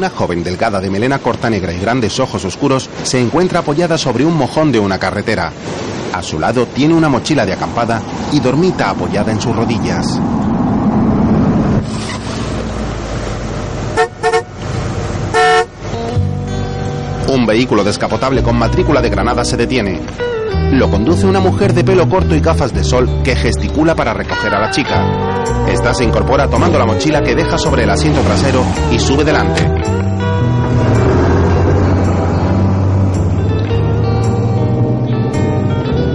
Una joven delgada de melena corta negra y grandes ojos oscuros se encuentra apoyada sobre un mojón de una carretera. A su lado tiene una mochila de acampada y dormita apoyada en sus rodillas. Un vehículo descapotable con matrícula de Granada se detiene. Lo conduce una mujer de pelo corto y gafas de sol que gesticula para recoger a la chica. Esta se incorpora tomando la mochila que deja sobre el asiento trasero y sube delante.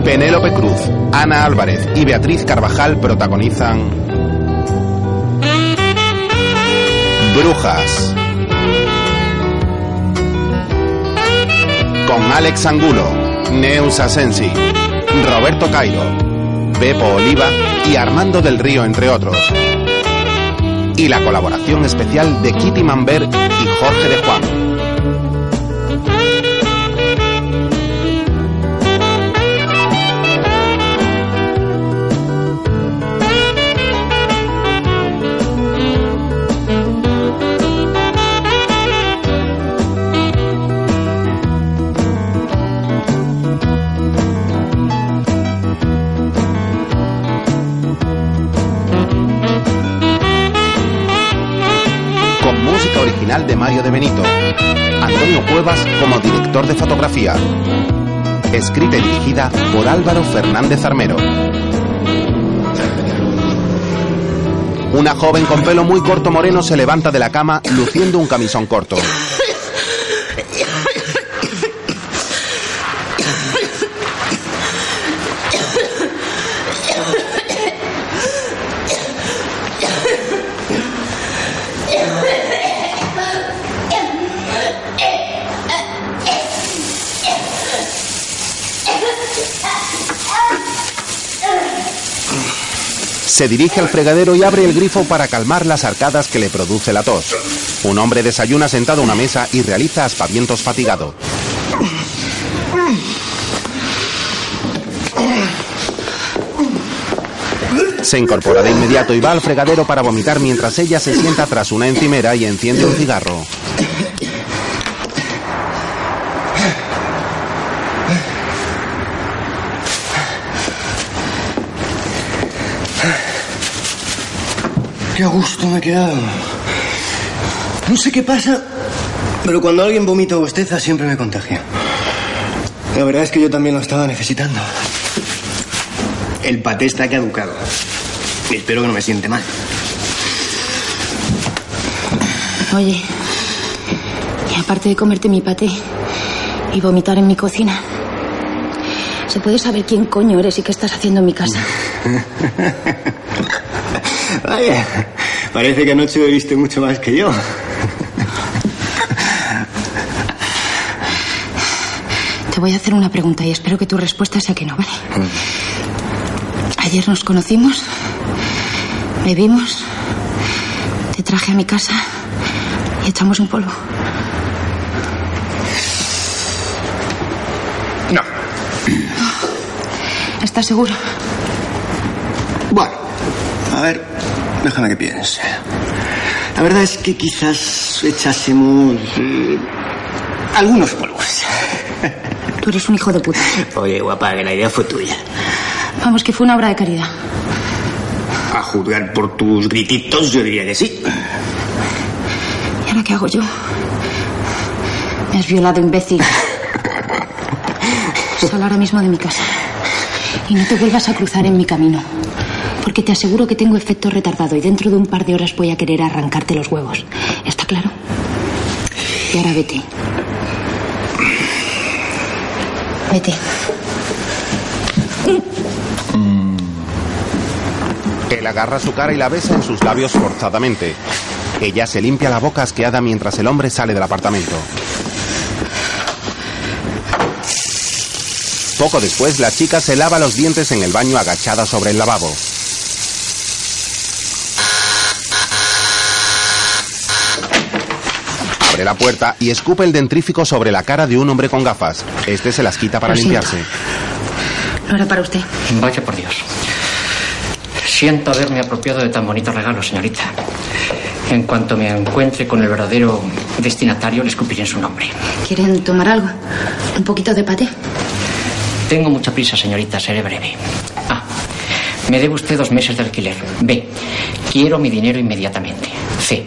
Penélope Cruz, Ana Álvarez y Beatriz Carvajal protagonizan Brujas. Con Alex Angulo, Neus Asensi, Roberto Cairo, Bepo Oliva y Armando del Río, entre otros. Y la colaboración especial de Kitty Manber y Jorge de Juan. De Mario de Benito. Antonio Cuevas como director de fotografía. Escrita y dirigida por Álvaro Fernández Armero. Una joven con pelo muy corto moreno se levanta de la cama luciendo un camisón corto. Se dirige al fregadero y abre el grifo para calmar las arcadas que le produce la tos. Un hombre desayuna sentado a una mesa y realiza aspavientos fatigado. Se incorpora de inmediato y va al fregadero para vomitar mientras ella se sienta tras una encimera y enciende un cigarro. Qué a gusto me he quedado. No sé qué pasa, pero cuando alguien vomita o bosteza siempre me contagia. La verdad es que yo también lo estaba necesitando. El paté está caducado. Y espero que no me siente mal. Oye, y aparte de comerte mi paté y vomitar en mi cocina, ¿se puede saber quién coño eres y qué estás haciendo en mi casa? Vaya, parece que anoche bebiste mucho más que yo. Te voy a hacer una pregunta y espero que tu respuesta sea que no, ¿vale? Ayer nos conocimos, bebimos, te traje a mi casa y echamos un polvo. No. ¿Estás seguro? Bueno, a ver, déjame que piense. La verdad es que quizás echásemos eh, algunos polvos. Tú eres un hijo de puta. Oye, guapa, que la idea fue tuya. Vamos, que fue una obra de caridad. A juzgar por tus grititos, yo diría que sí. ¿Y ahora qué hago yo? Me has violado, imbécil. Sal ahora mismo de mi casa. Y no te vuelvas a cruzar en mi camino. Porque te aseguro que tengo efecto retardado y dentro de un par de horas voy a querer arrancarte los huevos. ¿Está claro? Y ahora vete. Vete. Él agarra su cara y la besa en sus labios forzadamente. Ella se limpia la boca asqueada mientras el hombre sale del apartamento. Poco después, la chica se lava los dientes en el baño agachada sobre el lavabo. Abre la puerta y escupe el dentrífico sobre la cara de un hombre con gafas. Este se las quita para Lo siento. limpiarse. No era para usted. Vaya por Dios. Siento haberme apropiado de tan bonito regalo, señorita. En cuanto me encuentre con el verdadero destinatario, le escupiré en su nombre. ¿Quieren tomar algo? ¿Un poquito de paté? Tengo mucha prisa, señorita, seré breve. A. Me debe usted dos meses de alquiler. B. Quiero mi dinero inmediatamente. C.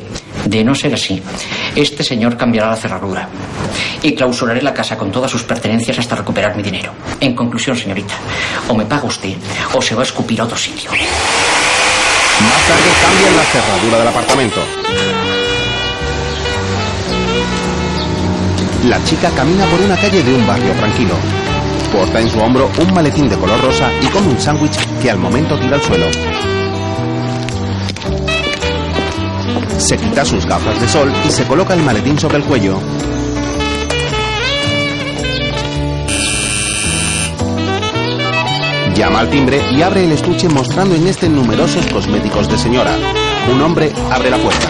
De no ser así, este señor cambiará la cerradura y clausuraré la casa con todas sus pertenencias hasta recuperar mi dinero. En conclusión, señorita, o me paga usted o se va a escupir a otro sitio. Más tarde cambian la cerradura del apartamento. La chica camina por una calle de un barrio tranquilo. Porta en su hombro un maletín de color rosa y come un sándwich que al momento tira al suelo. Se quita sus gafas de sol y se coloca el maletín sobre el cuello. Llama al timbre y abre el estuche mostrando en este numerosos cosméticos de señora. Un hombre abre la puerta.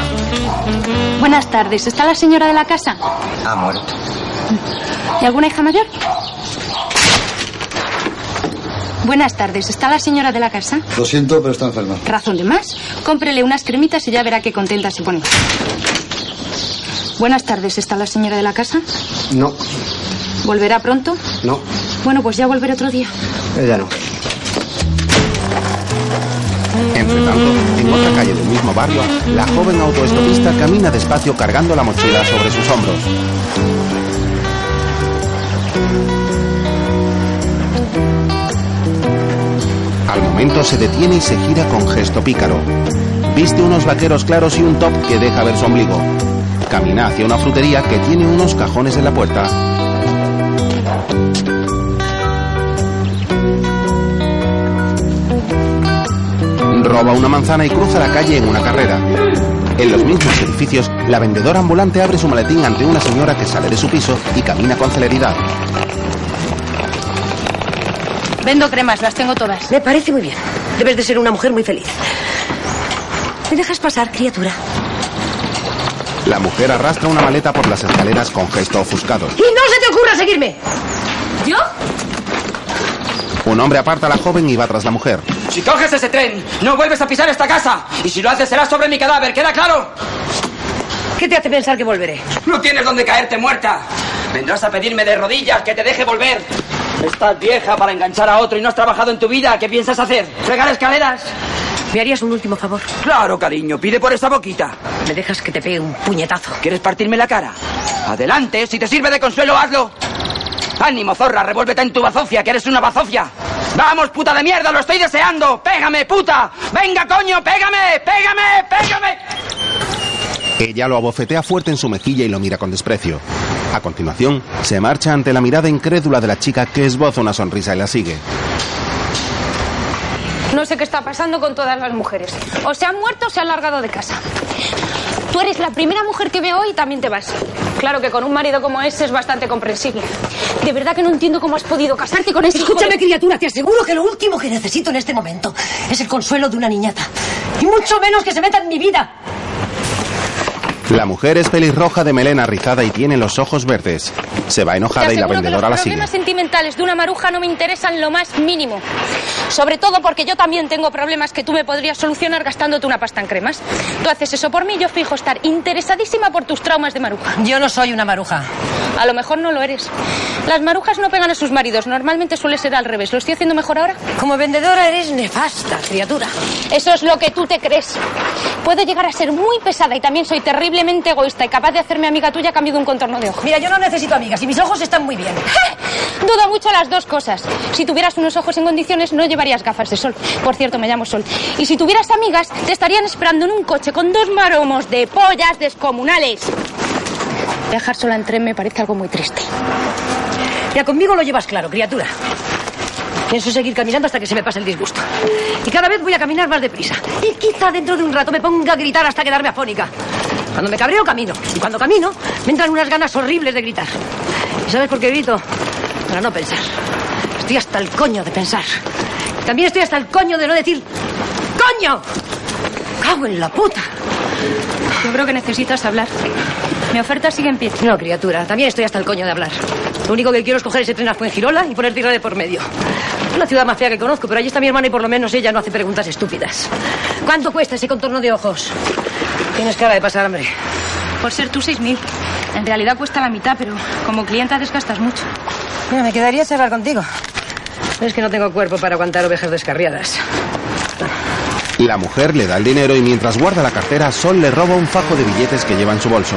Buenas tardes. ¿Está la señora de la casa? Ha muerto. ¿Y alguna hija mayor? Buenas tardes. ¿Está la señora de la casa? Lo siento, pero está enferma. Razón de más. Cómprele unas cremitas y ya verá qué contenta se pone. Buenas tardes. ¿Está la señora de la casa? No, ¿Volverá pronto? no, Bueno, pues ya volveré otro día. ella no. Entre tanto, en otra calle del mismo barrio, la joven autoestopista camina despacio cargando la mochila sobre sus hombros. Al momento se detiene y se gira con gesto pícaro. Viste unos vaqueros claros y un top que deja ver su ombligo. Camina hacia una frutería que tiene unos cajones en la puerta. Roba una manzana y cruza la calle en una carrera. En los mismos edificios, la vendedora ambulante abre su maletín ante una señora que sale de su piso y camina con celeridad. Vendo cremas, las tengo todas. Me parece muy bien. Debes de ser una mujer muy feliz. ¿Me dejas pasar, criatura? La mujer arrastra una maleta por las escaleras con gesto ofuscado. ¡Y no se te ocurra seguirme! ¿Yo? Un hombre aparta a la joven y va tras la mujer. Si coges ese tren, no vuelves a pisar esta casa. Y si lo haces, será sobre mi cadáver. ¿Queda claro? ¿Qué te hace pensar que volveré? No tienes donde caerte muerta. Vendrás a pedirme de rodillas que te deje volver. Estás vieja para enganchar a otro y no has trabajado en tu vida. ¿Qué piensas hacer? ¿Fregar escaleras? ¿Me harías un último favor? Claro, cariño. Pide por esa boquita. ¿Me dejas que te pegue un puñetazo? ¿Quieres partirme la cara? Adelante. Si te sirve de consuelo, hazlo. Ánimo, zorra. Revuélvete en tu bazofia, que eres una bazofia. Vamos, puta de mierda. Lo estoy deseando. Pégame, puta. Venga, coño. Pégame. Pégame. Pégame. Ella lo abofetea fuerte en su mejilla y lo mira con desprecio. A continuación, se marcha ante la mirada incrédula de la chica que esboza una sonrisa y la sigue. No sé qué está pasando con todas las mujeres. O se han muerto o se han largado de casa. Tú eres la primera mujer que veo hoy y también te vas. Claro que con un marido como ese es bastante comprensible. De verdad que no entiendo cómo has podido casarte con ese Escúchame, de- criatura, te aseguro que lo último que necesito en este momento es el consuelo de una niñata. Y mucho menos que se meta en mi vida. La mujer es pelirroja de melena rizada y tiene los ojos verdes. Se va enojada y la vendedora la los sigue. problemas sentimentales de una maruja no me interesan lo más mínimo. Sobre todo porque yo también tengo problemas que tú me podrías solucionar gastándote una pasta en cremas. Tú haces eso por mí, yo fijo estar interesadísima por tus traumas de maruja. Yo no soy una maruja. A lo mejor no lo eres. Las marujas no pegan a sus maridos, normalmente suele ser al revés. ¿Lo estoy haciendo mejor ahora? Como vendedora eres nefasta, criatura. Eso es lo que tú te crees. Puedo llegar a ser muy pesada y también soy terriblemente egoísta y capaz de hacerme amiga tuya a cambio de un contorno de ojo. Mira, yo no necesito amigas y mis ojos están muy bien. Dudo mucho las dos cosas. Si tuvieras unos ojos en condiciones, no llevarías gafas de sol. Por cierto, me llamo Sol. Y si tuvieras amigas, te estarían esperando en un coche con dos maromos de pollas descomunales. Dejar sola en tren me parece algo muy triste. Mira, conmigo lo llevas claro, criatura. Pienso seguir caminando hasta que se me pase el disgusto. Y cada vez voy a caminar más deprisa. Y quizá dentro de un rato me ponga a gritar hasta quedarme afónica. Cuando me cabreo, camino. Y cuando camino, me entran unas ganas horribles de gritar. ¿Y sabes por qué grito? Para no pensar. Estoy hasta el coño de pensar. También estoy hasta el coño de no decir ¡Coño! ¡Cago en la puta! Yo creo que necesitas hablar. Mi oferta sigue en pie. No, criatura, también estoy hasta el coño de hablar. Lo único que quiero es coger ese tren a Fuengirola y poner tierra de por medio. Es la ciudad más fea que conozco, pero allí está mi hermana y por lo menos ella no hace preguntas estúpidas. ¿Cuánto cuesta ese contorno de ojos? Tienes cara de pasar hambre. Por ser tú, 6.000. En realidad cuesta la mitad, pero como clienta desgastas mucho. Mira, me quedaría charlar contigo. Es que no tengo cuerpo para aguantar ovejas descarriadas. La mujer le da el dinero y mientras guarda la cartera, Sol le roba un fajo de billetes que lleva en su bolso.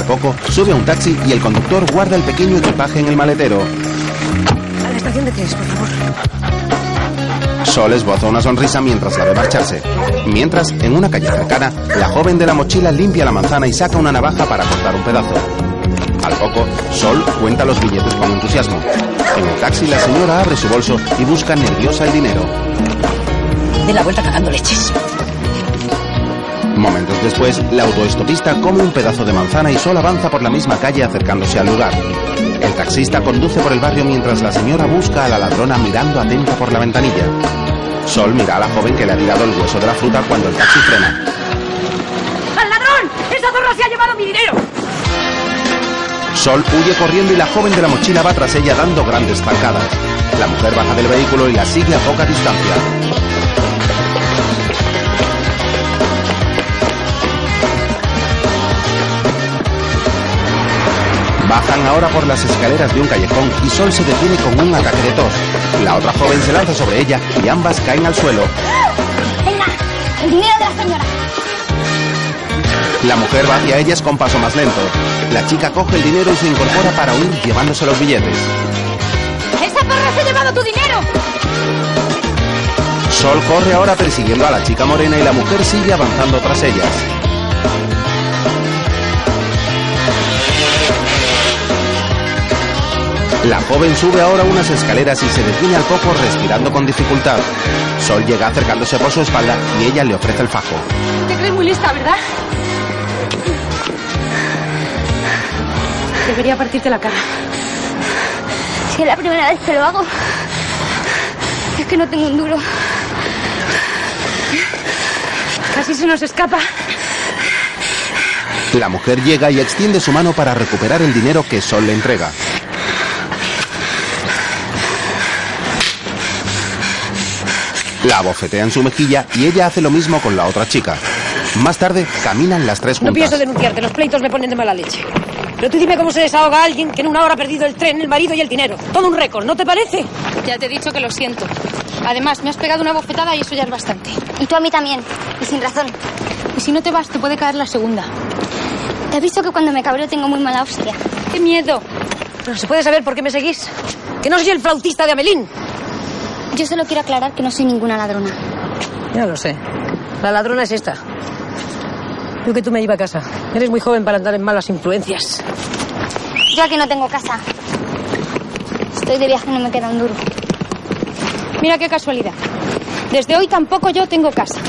Al poco, sube a un taxi y el conductor guarda el pequeño equipaje en el maletero. A la estación de trenes, por favor. Sol esboza una sonrisa mientras la ve marcharse. Mientras, en una calle cercana, la joven de la mochila limpia la manzana y saca una navaja para cortar un pedazo. Al poco, Sol cuenta los billetes con entusiasmo. En el taxi, la señora abre su bolso y busca nerviosa el dinero. De la vuelta cagando leches. Momentos después, la autoestopista come un pedazo de manzana y Sol avanza por la misma calle acercándose al lugar. El taxista conduce por el barrio mientras la señora busca a la ladrona mirando atenta por la ventanilla. Sol mira a la joven que le ha tirado el hueso de la fruta cuando el taxi frena. ¡Al ladrón! ¡Esa zorra se ha llevado mi dinero! Sol huye corriendo y la joven de la mochila va tras ella dando grandes zancadas. La mujer baja del vehículo y la sigue a poca distancia. Bajan ahora por las escaleras de un callejón y Sol se detiene con un ataque de tos. La otra joven se lanza sobre ella y ambas caen al suelo. Venga, el dinero de la señora. La mujer va hacia ellas con paso más lento. La chica coge el dinero y se incorpora para huir llevándose los billetes. ¡Esa perra se ha llevado tu dinero! Sol corre ahora persiguiendo a la chica morena y la mujer sigue avanzando tras ellas. La joven sube ahora unas escaleras y se detiene al poco respirando con dificultad. Sol llega acercándose por su espalda y ella le ofrece el fajo. Te crees muy lista, ¿verdad? Debería partirte la cara. Si es la primera vez que lo hago. Es que no tengo un duro. Casi se nos escapa. La mujer llega y extiende su mano para recuperar el dinero que Sol le entrega. La abofetea en su mejilla y ella hace lo mismo con la otra chica. Más tarde, caminan las tres No juntas. pienso denunciarte, los pleitos me ponen de mala leche. Pero tú dime cómo se desahoga alguien que en una hora ha perdido el tren, el marido y el dinero. Todo un récord, ¿no te parece? Ya te he dicho que lo siento. Además, me has pegado una bofetada y eso ya es bastante. Y tú a mí también. Y sin razón. Y si no te vas, te puede caer la segunda. Te has visto que cuando me cabreo tengo muy mala hostia. ¡Qué miedo! Pero se puede saber por qué me seguís. Que no soy el flautista de Amelín. Yo solo quiero aclarar que no soy ninguna ladrona. Ya lo sé. La ladrona es esta. Yo que tú me iba a casa. Eres muy joven para andar en malas influencias. Yo aquí no tengo casa. Estoy de viaje y no me queda un duro. Mira qué casualidad. Desde hoy tampoco yo tengo casa.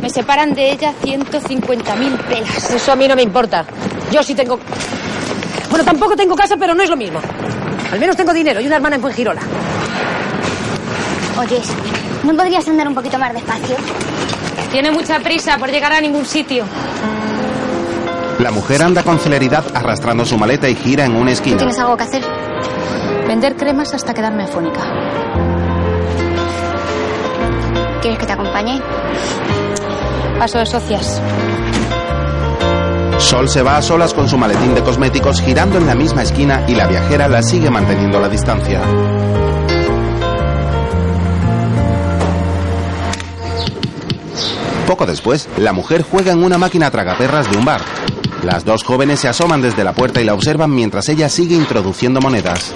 Me separan de ella 150.000 pelas. Eso a mí no me importa. Yo sí tengo... Bueno, tampoco tengo casa, pero no es lo mismo. Al menos tengo dinero y una hermana en Fuengirola. Oyes, ¿no podrías andar un poquito más despacio? Tiene mucha prisa por llegar a ningún sitio. La mujer anda con celeridad arrastrando su maleta y gira en una ¿No esquina. tienes algo que hacer? Vender cremas hasta quedarme afónica. ¿Quieres que te acompañe? Paso de socias. Sol se va a solas con su maletín de cosméticos girando en la misma esquina y la viajera la sigue manteniendo a la distancia. Poco después, la mujer juega en una máquina tragaperras de un bar. Las dos jóvenes se asoman desde la puerta y la observan mientras ella sigue introduciendo monedas.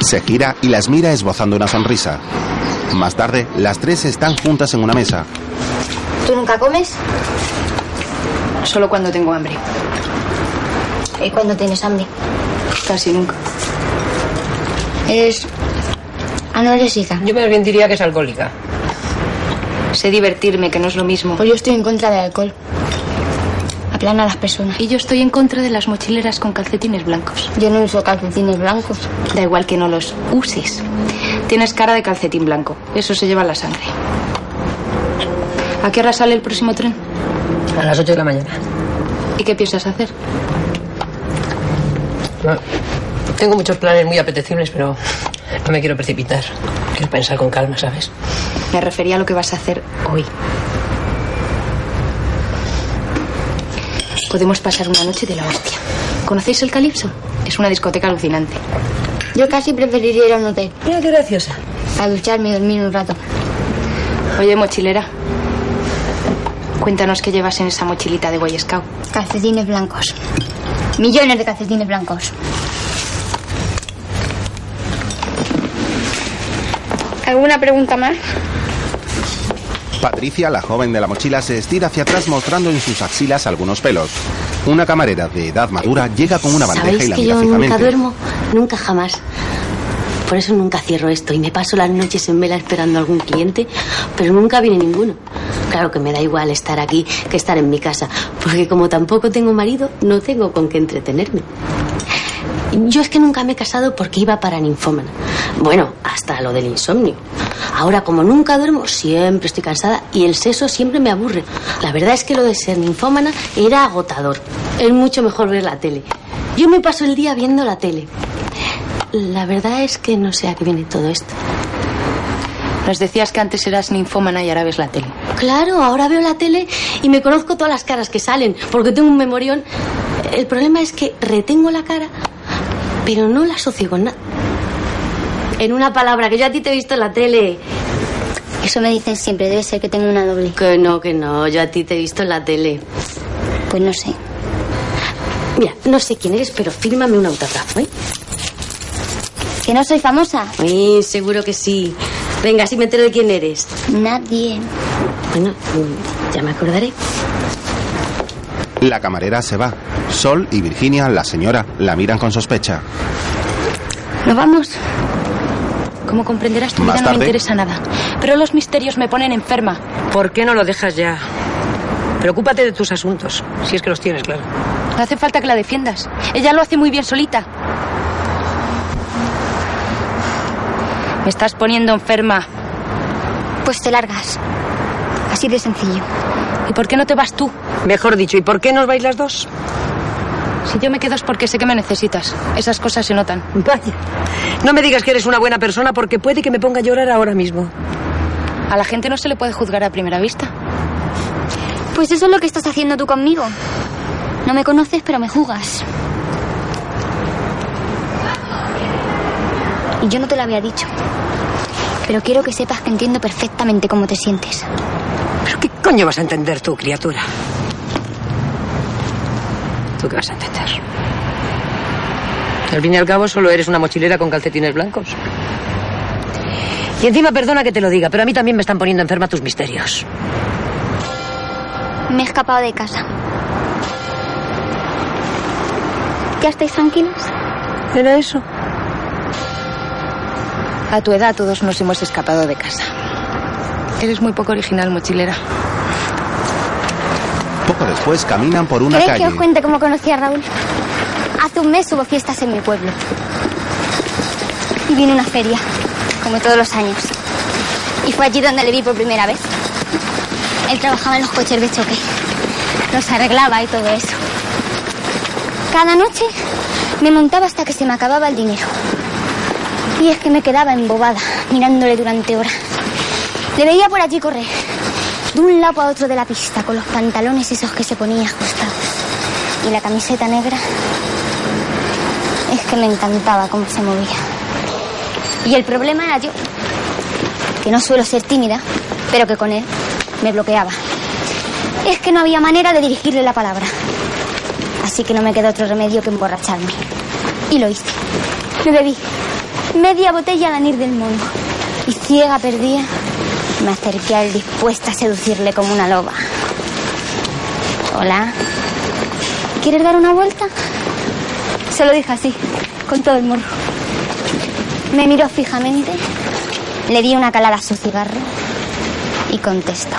Se gira y las mira esbozando una sonrisa. Más tarde, las tres están juntas en una mesa. ¿Tú nunca comes? Solo cuando tengo hambre. ¿Y cuando tienes hambre? Casi nunca. Eres anorésica. Yo más bien diría que es alcohólica. Sé divertirme, que no es lo mismo. Pues yo estoy en contra del alcohol. Aplana a las personas. Y yo estoy en contra de las mochileras con calcetines blancos. Yo no uso calcetines blancos. Da igual que no los uses. Tienes cara de calcetín blanco. Eso se lleva la sangre. ¿A qué hora sale el próximo tren? A las 8 de la mañana. ¿Y qué piensas hacer? Tengo muchos planes muy apetecibles, pero no me quiero precipitar. Quiero pensar con calma, ¿sabes? Me refería a lo que vas a hacer hoy. Podemos pasar una noche de la hostia. ¿Conocéis el Calipso? Es una discoteca alucinante. Yo casi preferiría ir a un hotel. Mira qué graciosa. A ducharme y dormir un rato. Oye, mochilera. Cuéntanos qué llevas en esa mochilita de Boy Scout. Calcetines blancos. Millones de calcetines blancos. ¿Alguna pregunta más? Patricia, la joven de la mochila, se estira hacia atrás mostrando en sus axilas algunos pelos. Una camarera de edad madura llega con una bandeja ¿Sabéis y la que mira yo fijamente. nunca duermo? Nunca jamás. Por eso nunca cierro esto y me paso las noches en vela esperando a algún cliente, pero nunca viene ninguno. Claro que me da igual estar aquí que estar en mi casa, porque como tampoco tengo marido, no tengo con qué entretenerme. Yo es que nunca me he casado porque iba para ninfómana. Bueno, hasta lo del insomnio. Ahora, como nunca duermo, siempre estoy cansada y el seso siempre me aburre. La verdad es que lo de ser ninfómana era agotador. Es mucho mejor ver la tele. Yo me paso el día viendo la tele. La verdad es que no sé a qué viene todo esto. Nos decías que antes eras ninfómana y ahora ves la tele. Claro, ahora veo la tele y me conozco todas las caras que salen, porque tengo un memorión. El problema es que retengo la cara, pero no la asocio con nada. En una palabra, que yo a ti te he visto en la tele. Eso me dicen siempre, debe ser que tengo una doble. Que no, que no, yo a ti te he visto en la tele. Pues no sé. Mira, no sé quién eres, pero fírmame un autógrafo, ¿eh? ¿Que no soy famosa? Sí, seguro que sí. Venga, si me entero de quién eres. Nadie. Bueno, ya me acordaré. La camarera se va. Sol y Virginia, la señora, la miran con sospecha. ¿Nos vamos? Como comprenderás, tu vida no me interesa nada. Pero los misterios me ponen enferma. ¿Por qué no lo dejas ya? Preocúpate de tus asuntos, si es que los tienes, claro. No hace falta que la defiendas. Ella lo hace muy bien solita. Me estás poniendo enferma. Pues te largas. Así de sencillo. ¿Y por qué no te vas tú? Mejor dicho, ¿y por qué no os vais las dos? Si yo me quedo es porque sé que me necesitas. Esas cosas se notan. Vaya. No me digas que eres una buena persona porque puede que me ponga a llorar ahora mismo. A la gente no se le puede juzgar a primera vista. Pues eso es lo que estás haciendo tú conmigo. No me conoces, pero me jugas. Y yo no te lo había dicho. Pero quiero que sepas que entiendo perfectamente cómo te sientes. ¿Pero qué coño vas a entender tú, criatura? ¿Tú qué vas a entender? Al fin y al cabo solo eres una mochilera con calcetines blancos. Y encima perdona que te lo diga, pero a mí también me están poniendo enferma tus misterios. Me he escapado de casa. ¿Ya estáis tranquilos? ¿Era eso? A tu edad todos nos hemos escapado de casa. Eres muy poco original, mochilera. Poco después caminan por una ¿Queréis que calle. os cuente cómo conocí a Raúl? Hace un mes hubo fiestas en mi pueblo. Y vino una feria, como todos los años. Y fue allí donde le vi por primera vez. Él trabajaba en los coches de choque. Los arreglaba y todo eso. Cada noche me montaba hasta que se me acababa el dinero. Y es que me quedaba embobada, mirándole durante horas. Le veía por allí correr, de un lado a otro de la pista, con los pantalones esos que se ponía ajustados. Y la camiseta negra. Es que me encantaba cómo se movía. Y el problema era yo, que no suelo ser tímida, pero que con él me bloqueaba. Es que no había manera de dirigirle la palabra. Así que no me quedó otro remedio que emborracharme. Y lo hice. Me bebí media botella de anir del mono. Y ciega perdida, me acerqué a él dispuesta a seducirle como una loba. Hola. ¿Quieres dar una vuelta? Se lo dije así, con todo el morro. Me miró fijamente, le di una calada a su cigarro y contestó.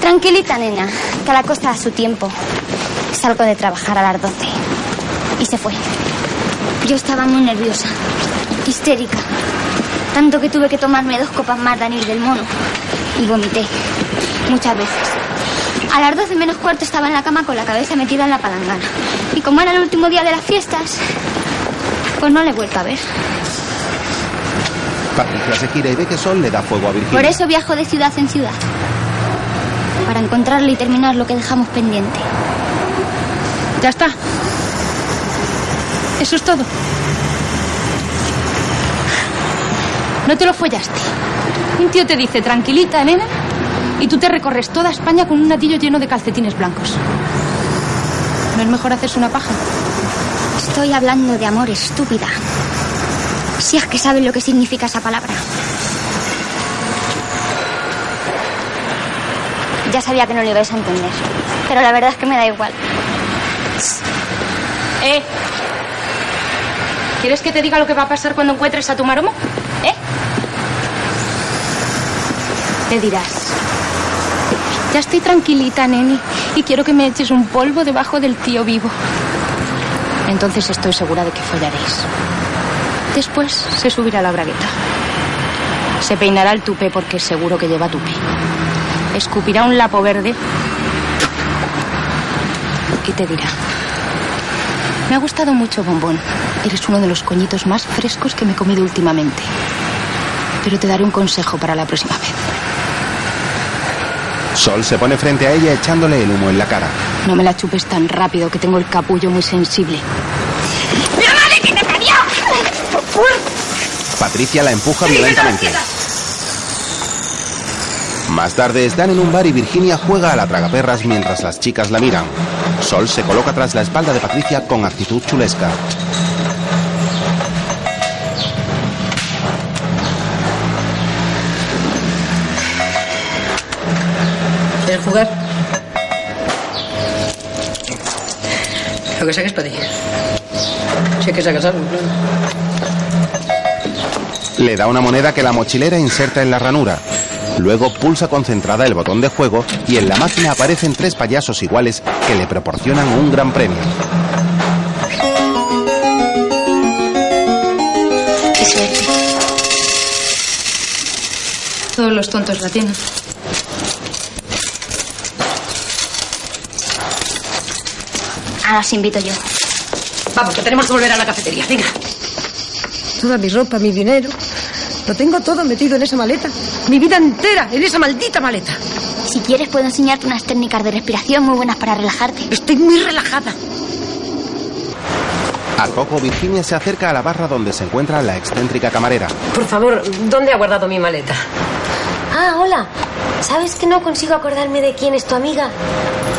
Tranquilita, nena, que a la cosa a su tiempo. Salgo de trabajar a las 12. Y se fue. Yo estaba muy nerviosa, histérica. Tanto que tuve que tomarme dos copas más de anís del mono. Y vomité. Muchas veces. A las 12 menos cuarto estaba en la cama con la cabeza metida en la palangana. Y como era el último día de las fiestas, pues no le he vuelto a ver. Patricia se gira y ve que Sol le da fuego a Virginia. Por eso viajo de ciudad en ciudad. Para encontrarle y terminar lo que dejamos pendiente. Ya está. Eso es todo. No te lo follaste. Un tío te dice, tranquilita, nena, y tú te recorres toda España con un natillo lleno de calcetines blancos. ¿No es mejor hacerse una paja? Estoy hablando de amor, estúpida. Si es que sabes lo que significa esa palabra. Ya sabía que no lo ibais a entender. Pero la verdad es que me da igual. ¿Eh? ¿Quieres que te diga lo que va a pasar cuando encuentres a tu maromo? Te dirás. Ya estoy tranquilita, neni, y quiero que me eches un polvo debajo del tío vivo. Entonces estoy segura de que follaréis. Después se subirá la bragueta. Se peinará el tupé porque seguro que lleva tupé. Escupirá un lapo verde y te dirá. Me ha gustado mucho, Bombón. Eres uno de los coñitos más frescos que me he comido últimamente. Pero te daré un consejo para la próxima. Sol se pone frente a ella echándole el humo en la cara. No me la chupes tan rápido que tengo el capullo muy sensible. ¡Mira, madre, que te parió! Patricia la empuja violentamente. Más tarde están en un bar y Virginia juega a la tragaperras mientras las chicas la miran. Sol se coloca tras la espalda de Patricia con actitud chulesca. Lo que saques para ti. Si es que sacas algo, claro. Le da una moneda que la mochilera inserta en la ranura. Luego pulsa concentrada el botón de juego y en la máquina aparecen tres payasos iguales que le proporcionan un gran premio. Qué suerte. Todos los tontos la tienen. Ahora os invito yo. Vamos, que tenemos que volver a la cafetería. Venga. Toda mi ropa, mi dinero. Lo tengo todo metido en esa maleta. Mi vida entera en esa maldita maleta. Si quieres, puedo enseñarte unas técnicas de respiración muy buenas para relajarte. Estoy muy relajada. Al poco, Virginia se acerca a la barra donde se encuentra la excéntrica camarera. Por favor, ¿dónde ha guardado mi maleta? Ah, hola. ¿Sabes que no consigo acordarme de quién es tu amiga?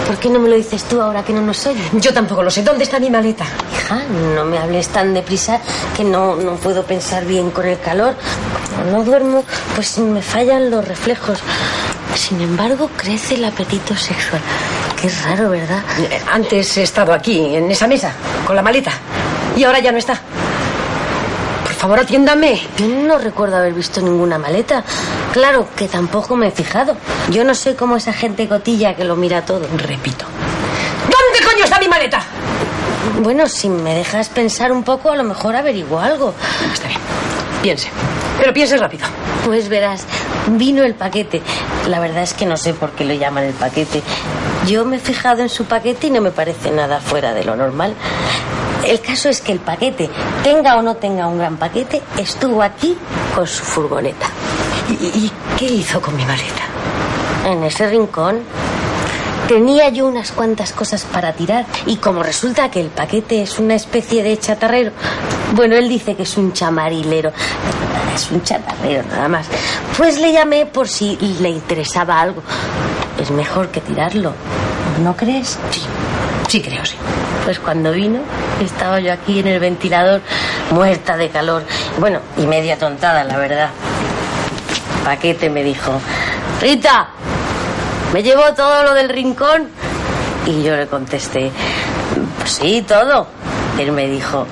¿Por qué no me lo dices tú ahora que no nos oye? Yo tampoco lo sé. ¿Dónde está mi maleta? Hija, no me hables tan deprisa que no, no puedo pensar bien con el calor. Como no duermo, pues me fallan los reflejos. Sin embargo, crece el apetito sexual. Qué raro, ¿verdad? Eh, Antes he estado aquí, en esa mesa, con la maleta. Y ahora ya no está. Favor, atiéndame. Yo no recuerdo haber visto ninguna maleta. Claro que tampoco me he fijado. Yo no sé cómo esa gente cotilla que lo mira todo. Repito. ¿Dónde coño está mi maleta? Bueno, si me dejas pensar un poco, a lo mejor averiguo algo. Está bien. Piense. Pero piense rápido. Pues verás, vino el paquete. La verdad es que no sé por qué lo llaman el paquete. Yo me he fijado en su paquete y no me parece nada fuera de lo normal. El caso es que el paquete, tenga o no tenga un gran paquete, estuvo aquí con su furgoneta. ¿Y, qué hizo con mi maleta? En ese rincón tenía yo unas cuantas cosas para tirar y como resulta que el paquete es una especie de chatarrero, bueno, él dice que es un chamarilero, es un chatarrero nada más, pues le llamé por si le interesaba algo. Es mejor que tirarlo, ¿no crees? Sí, sí creo, sí. Pues cuando vino, estaba yo aquí en el ventilador, muerta de calor. Bueno, y media tontada, la verdad. Paquete me dijo, Rita, ¿me llevo todo lo del rincón? Y yo le contesté, pues sí, todo. Él me dijo,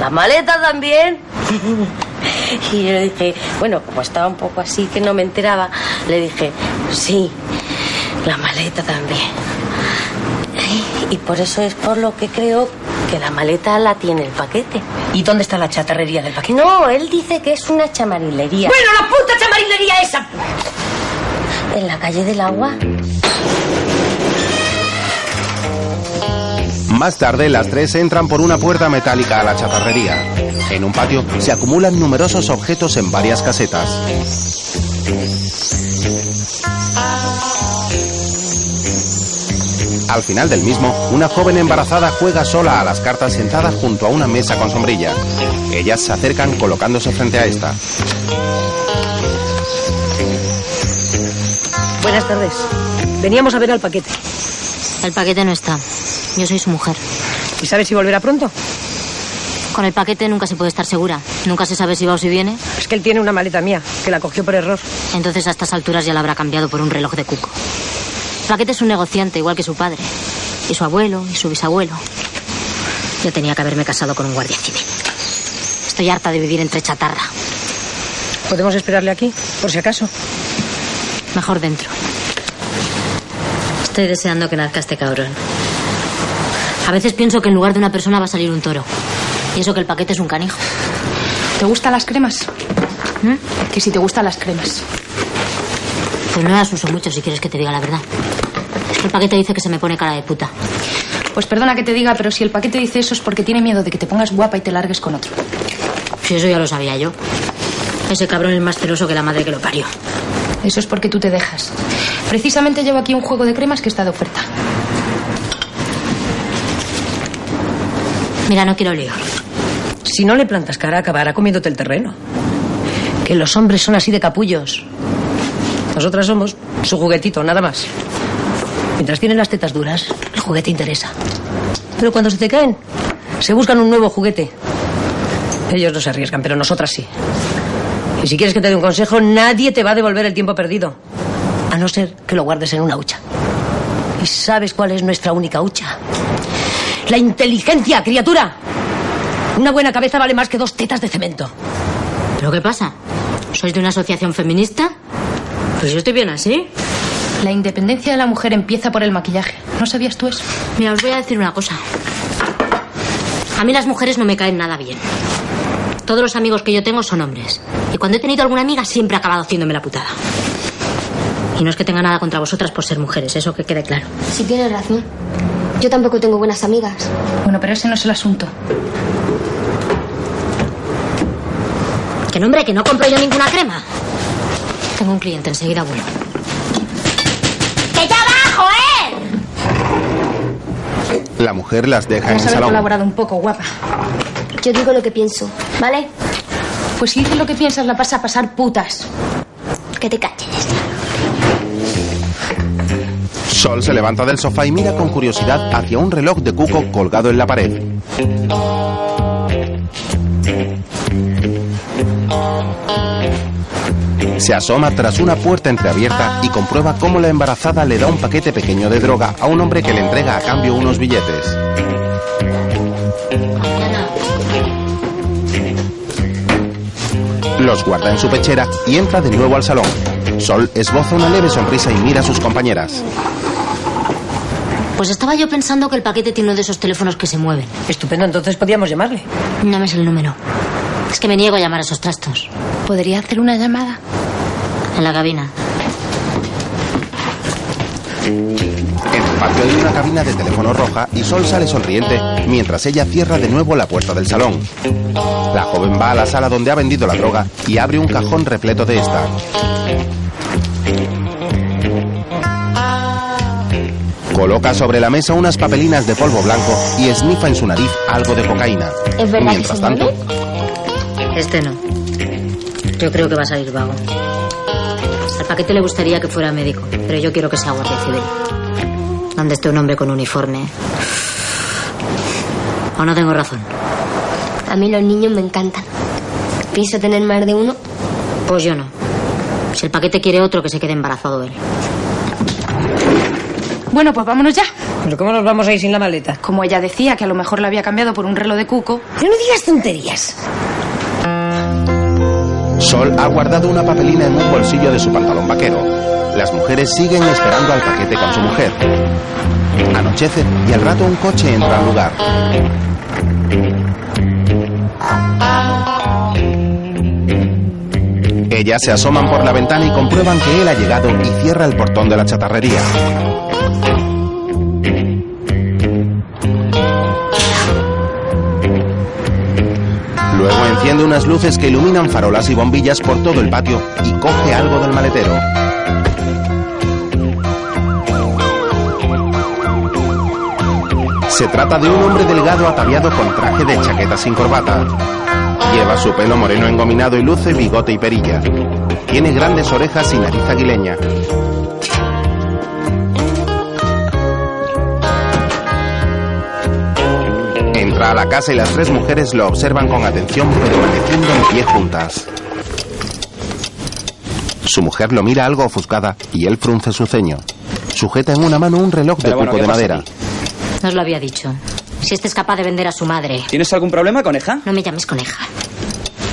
¿la maleta también? y yo le dije, bueno, como estaba un poco así que no me enteraba, le dije, sí, la maleta también. Y por eso es por lo que creo que la maleta la tiene el paquete. ¿Y dónde está la chatarrería del paquete? No, él dice que es una chamarilería. Bueno, la puta chamarilería esa. En la calle del agua. Más tarde, las tres entran por una puerta metálica a la chatarrería. En un patio se acumulan numerosos objetos en varias casetas. Al final del mismo, una joven embarazada juega sola a las cartas sentada junto a una mesa con sombrilla. Ellas se acercan colocándose frente a esta. Buenas tardes. Veníamos a ver al paquete. El paquete no está. Yo soy su mujer. ¿Y sabes si volverá pronto? Con el paquete nunca se puede estar segura. Nunca se sabe si va o si viene. Es que él tiene una maleta mía, que la cogió por error. Entonces a estas alturas ya la habrá cambiado por un reloj de cuco. El paquete es un negociante, igual que su padre. Y su abuelo, y su bisabuelo. Yo tenía que haberme casado con un guardia civil. Estoy harta de vivir entre chatarra. ¿Podemos esperarle aquí, por si acaso? Mejor dentro. Estoy deseando que nazca este cabrón. A veces pienso que en lugar de una persona va a salir un toro. Y eso que el paquete es un canijo. ¿Te gustan las cremas? ¿Mm? Que si te gustan las cremas. Pues no las uso mucho, si quieres que te diga la verdad. Es que el paquete dice que se me pone cara de puta. Pues perdona que te diga, pero si el paquete dice eso es porque tiene miedo de que te pongas guapa y te largues con otro. Si eso ya lo sabía yo. Ese cabrón es más celoso que la madre que lo parió. Eso es porque tú te dejas. Precisamente llevo aquí un juego de cremas que está de oferta. Mira, no quiero lío. Si no le plantas cara, acabará comiéndote el terreno. Que los hombres son así de capullos. Nosotras somos su juguetito, nada más. Mientras tienen las tetas duras, el juguete interesa. Pero cuando se te caen, se buscan un nuevo juguete. Ellos no se arriesgan, pero nosotras sí. Y si quieres que te dé un consejo, nadie te va a devolver el tiempo perdido. A no ser que lo guardes en una hucha. ¿Y sabes cuál es nuestra única hucha? La inteligencia, criatura. Una buena cabeza vale más que dos tetas de cemento. ¿Pero qué pasa? ¿Sois de una asociación feminista? Pues yo estoy bien así. La independencia de la mujer empieza por el maquillaje. ¿No sabías tú eso? Mira, os voy a decir una cosa. A mí las mujeres no me caen nada bien. Todos los amigos que yo tengo son hombres. Y cuando he tenido alguna amiga siempre ha acabado haciéndome la putada. Y no es que tenga nada contra vosotras por ser mujeres, eso que quede claro. Si tienes razón. Yo tampoco tengo buenas amigas. Bueno, pero ese no es el asunto. Que no, hombre, que no compro yo ninguna crema. Tengo un cliente, enseguida vuelvo. ¡Que ya va, joder! La mujer las deja en Vamos el a haber salón. colaborado un poco, guapa. Yo digo lo que pienso, ¿vale? Pues si dices lo que piensas, la vas a pasar putas. Que te calles. Sol se levanta del sofá y mira con curiosidad hacia un reloj de cuco colgado en la pared. Se asoma tras una puerta entreabierta y comprueba cómo la embarazada le da un paquete pequeño de droga a un hombre que le entrega a cambio unos billetes. Los guarda en su pechera y entra de nuevo al salón. Sol esboza una leve sonrisa y mira a sus compañeras. Pues estaba yo pensando que el paquete tiene uno de esos teléfonos que se mueven. Estupendo, entonces podíamos llamarle. No me sé el número. Es que me niego a llamar a esos trastos. ¿Podría hacer una llamada? En la cabina. En el patio hay una cabina de teléfono roja y Sol sale sonriente mientras ella cierra de nuevo la puerta del salón. La joven va a la sala donde ha vendido la droga y abre un cajón repleto de esta. Coloca sobre la mesa unas papelinas de polvo blanco y esnifa en su nariz algo de cocaína. ¿Es verdad que Mientras se tanto, mueve? Este no. Yo creo que va a salir vago. Al paquete le gustaría que fuera médico, pero yo quiero que sea guardia civil. Donde esté un hombre con uniforme. ¿O no tengo razón? A mí los niños me encantan. ¿Pienso tener más de uno? Pues yo no. Si el paquete quiere otro, que se quede embarazado él. Bueno, pues vámonos ya. ¿Pero cómo nos vamos a ir sin la maleta? Como ella decía que a lo mejor la había cambiado por un reloj de cuco. No digas tonterías. Sol ha guardado una papelina en un bolsillo de su pantalón vaquero. Las mujeres siguen esperando al paquete con su mujer. Anochece y al rato un coche entra al lugar. Ellas se asoman por la ventana y comprueban que él ha llegado y cierra el portón de la chatarrería. Enciende unas luces que iluminan farolas y bombillas por todo el patio y coge algo del maletero. Se trata de un hombre delgado ataviado con traje de chaqueta sin corbata. Lleva su pelo moreno engominado y luce bigote y perilla. Tiene grandes orejas y nariz aguileña. Entra a la casa y las tres mujeres lo observan con atención permaneciendo en pie juntas. Su mujer lo mira algo ofuscada y él frunce su ceño. Sujeta en una mano un reloj de bueno, cuco ¿qué de madera. No os lo había dicho. Si este es capaz de vender a su madre. ¿Tienes algún problema, coneja? No me llames coneja.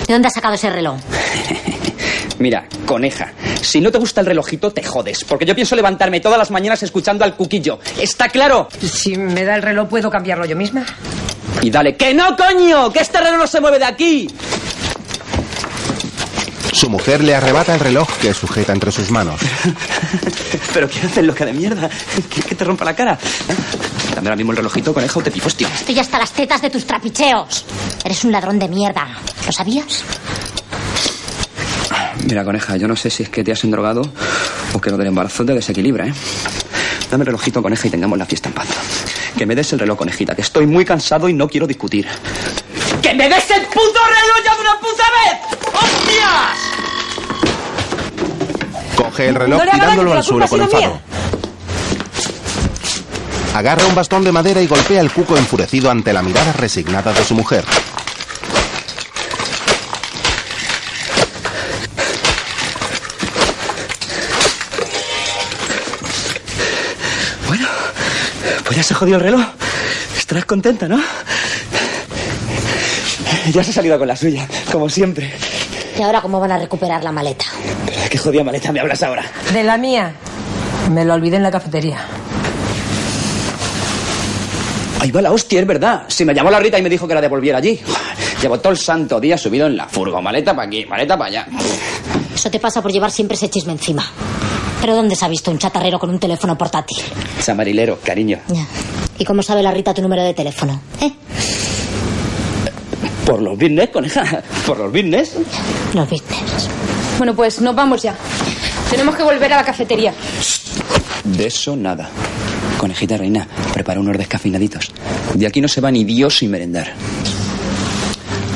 ¿De dónde has sacado ese reloj? Mira, coneja, si no te gusta el relojito, te jodes. Porque yo pienso levantarme todas las mañanas escuchando al cuquillo. ¿Está claro? Si me da el reloj, ¿puedo cambiarlo yo misma? Y dale, ¡que no, coño! ¡Que este reloj no se mueve de aquí! Su mujer le arrebata el reloj que sujeta entre sus manos. ¿Pero qué haces, loca de mierda? ¿Quieres que te rompa la cara? Dame ahora mismo el relojito, coneja, o te pifos, tío. Estoy hasta las tetas de tus trapicheos. Eres un ladrón de mierda. ¿Lo sabías? Mira, coneja, yo no sé si es que te has endrogado o que lo del embarazo te desequilibra, ¿eh? Dame el relojito, coneja, y tengamos la fiesta en paz. Que me des el reloj, conejita, que estoy muy cansado y no quiero discutir. ¡Que me des el puto reloj ya de una puta vez! ¡Hostias! Coge el reloj No tirándolo al suelo con enfado. Agarra un bastón de madera y golpea el cuco enfurecido ante la mirada resignada de su mujer. Pues ya se jodió el reloj. Estarás contenta, ¿no? Ya se ha salido con la suya, como siempre. ¿Y ahora cómo van a recuperar la maleta? ¿De qué jodida maleta me hablas ahora? De la mía. Me lo olvidé en la cafetería. Ahí va la hostia, es verdad. Si me llamó la Rita y me dijo que la devolviera allí. Llevo todo el santo día subido en la furgo. Maleta para aquí, maleta para allá. Eso te pasa por llevar siempre ese chisme encima. ¿Pero dónde se ha visto un chatarrero con un teléfono portátil? Chamarilero, cariño. Ya. ¿Y cómo sabe la Rita tu número de teléfono? ¿Eh? Por los business, coneja. Por los business. Los business. Bueno, pues nos vamos ya. Tenemos que volver a la cafetería. De eso nada. Conejita reina, prepara unos descafeinaditos. De aquí no se va ni Dios sin merendar.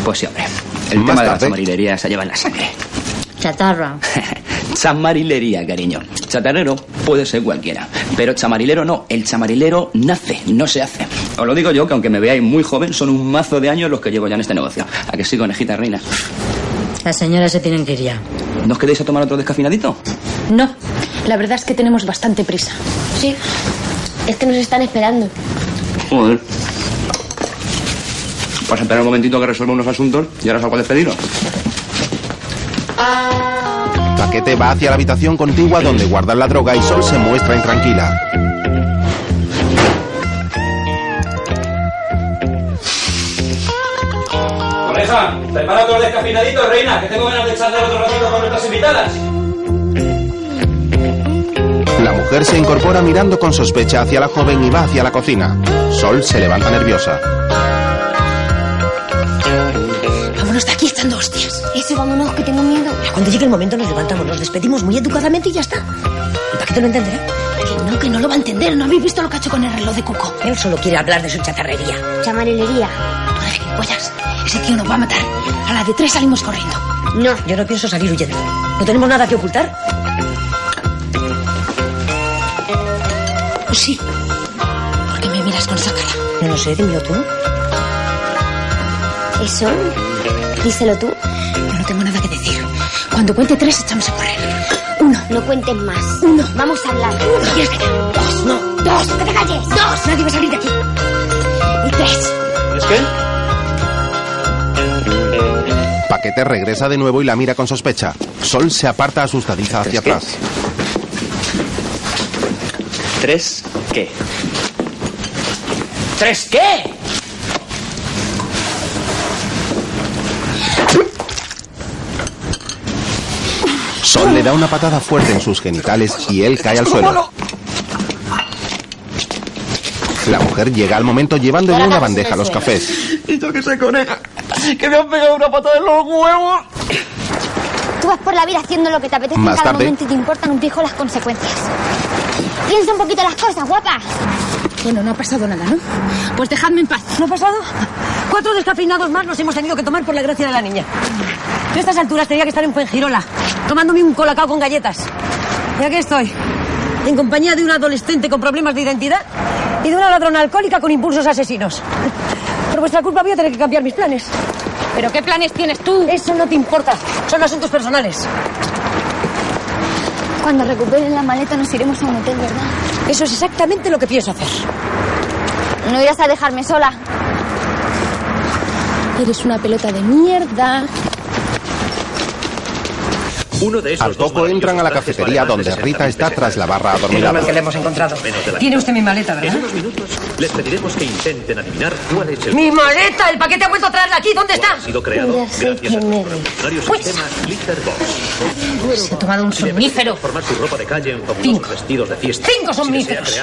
Pues sí, hombre. El Más tema de la tarde. chamarilería se lleva en la sangre. Chatarra. Chamarilería, cariño. Chatarrero puede ser cualquiera. Pero chamarilero no. El chamarilero nace, no se hace. Os lo digo yo, que aunque me veáis muy joven, son un mazo de años los que llevo ya en este negocio. ¿A que sí, conejita reina? Las señoras se tienen que ir ya. ¿No os queréis a tomar otro descafeinadito? No, la verdad es que tenemos bastante prisa. Sí. Es que nos están esperando. Joder. Vas a esperar un momentito que resuelva unos asuntos y ahora salgo a despediros. Paquete va hacia la habitación contigua donde guardan la droga y Sol se muestra intranquila. Coneja, prepara otro descafeinadito, reina, que tengo ganas de charlar otro ratito con nuestras invitadas. La mujer se incorpora mirando con sospecha hacia la joven y va hacia la cocina. Sol se levanta nerviosa. Vámonos de aquí echando hostias. Eso, vámonos, que tengo miedo. Cuando llegue el momento nos levantamos, nos despedimos muy educadamente y ya está. ¿Y para qué te lo entenderá? Que no, que no lo va a entender. ¿No habéis visto lo que ha hecho con el reloj de Cuco? Él solo quiere hablar de su chatarrería. Chamarilería. Madre gilipollas. Ese tío nos va a matar. A la de tres salimos corriendo. No, yo no pienso salir huyendo. ¿No tenemos nada que ocultar? Pues sí. ¿Por qué me miras con esa cara? No lo sé, dímelo tú. Eso. Díselo tú. Yo no tengo nada que decir. Cuando cuente tres, echamos a correr. Uno. No cuentes más. Uno. Vamos a hablar. Uno. ¿Quieres callar? Dos. No. Dos. Que te calles. Dos. Nadie va a salir de aquí. Y tres. ¿Es qué? Paquete regresa de nuevo y la mira con sospecha. Sol se aparta asustadiza hacia qué? atrás. ¿Tres qué? ¿Tres qué? Sol le da una patada fuerte en sus genitales y él cae al suelo. La mujer llega al momento llevando en una bandeja los cafés. ¿Y tú qué sé, coneja? Que me han pegado una patada en los huevos. Tú vas por la vida haciendo lo que te apetece Más en cada tarde. momento y te importan un pijo las consecuencias. Piensa un poquito las cosas, guapa. Bueno, no ha pasado nada, ¿no? Pues dejadme en paz. ¿No ha pasado? Cuatro descafeinados más nos hemos tenido que tomar por la gracia de la niña. Yo a estas alturas tenía que estar en Fuengirola, tomándome un colacao con galletas. Y aquí estoy, en compañía de un adolescente con problemas de identidad y de una ladrona alcohólica con impulsos asesinos. Por vuestra culpa voy a tener que cambiar mis planes. ¿Pero qué planes tienes tú? Eso no te importa, son asuntos personales. Cuando recuperen la maleta nos iremos a un hotel, ¿verdad? Eso es exactamente lo que pienso hacer. No irás a dejarme sola. Eres una pelota de mierda. Uno de esos Al poco entran a la cafetería donde Rita está tras la barra adormilada. que le hemos encontrado. Tiene usted mi maleta, En ¿verdad? unos minutos les pediremos que intenten adivinar cuál es el ¡Mi maleta! ¡El paquete ha vuelto a traerla aquí! ¿Dónde está? ha sido creado Ya sé gracias quién eres. Pues-. Se ha tomado un somnífero. Formar su ropa de calle en Cinco. vestidos de fiesta. Cinco somníferos.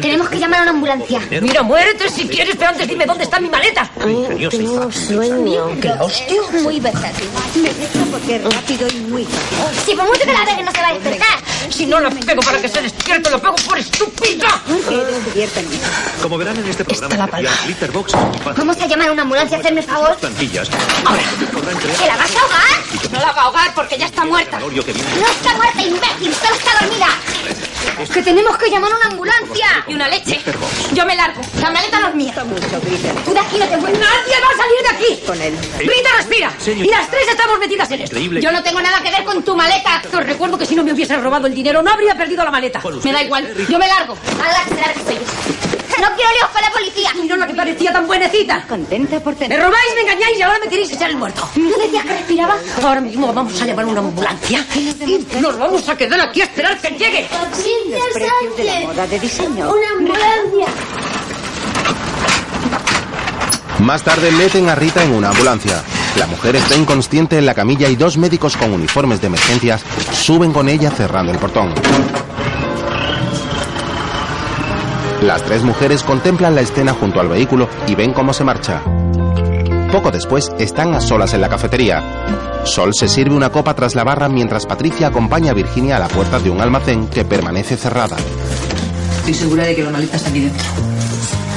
Tenemos que llamar a una ambulancia. Mira, muérete si quieres, pero antes dime dónde está mi maleta. Tengo sueño. ¿Qué hostia? Muy versátil. Me gusta porque es rápido y muy fácil. Si por mucho que la pegue no se va a despertar. Si no la pego para que se despierte, lo pego por estúpida. Como verán en este programa la especial, Glitterbox. Vamos a llamar a una ambulancia, hacerme el favor. Plantillas. ¿Que la vas a ahogar? No la va a ahogar porque ya está muerta. No está muerta, imbécil, solo está dormida. Que tenemos que llamar a una ambulancia. Y una leche. Yo me largo. La maleta no es mía. Tú de aquí no te mueves. ¡Nadie va a salir de aquí! con él. ¡Rita, respira! Y las tres estamos metidas en esto. Increíble. Yo no tengo nada que ver con tu maleta. Os recuerdo que si no me hubiese robado el dinero, no habría perdido la maleta. Me da igual. Yo me largo. Ahora que No quiero líos con la policía. Mira la que parecía tan buenecita. Contenta por Me tener. robáis, me engañáis y ahora me queréis echar el muerto. ¿No decías que respiraba? Ahora mismo vamos a llamar a una ambulancia y nos vamos a quedar aquí a esperar que llegue. Los precios de la moda de diseño. Una ambulancia. Más tarde meten a Rita en una ambulancia. La mujer está inconsciente en la camilla y dos médicos con uniformes de emergencias suben con ella cerrando el portón. Las tres mujeres contemplan la escena junto al vehículo y ven cómo se marcha. Poco después están a solas en la cafetería. Sol se sirve una copa tras la barra mientras Patricia acompaña a Virginia a la puerta de un almacén que permanece cerrada. Estoy segura de que la maleta está aquí dentro.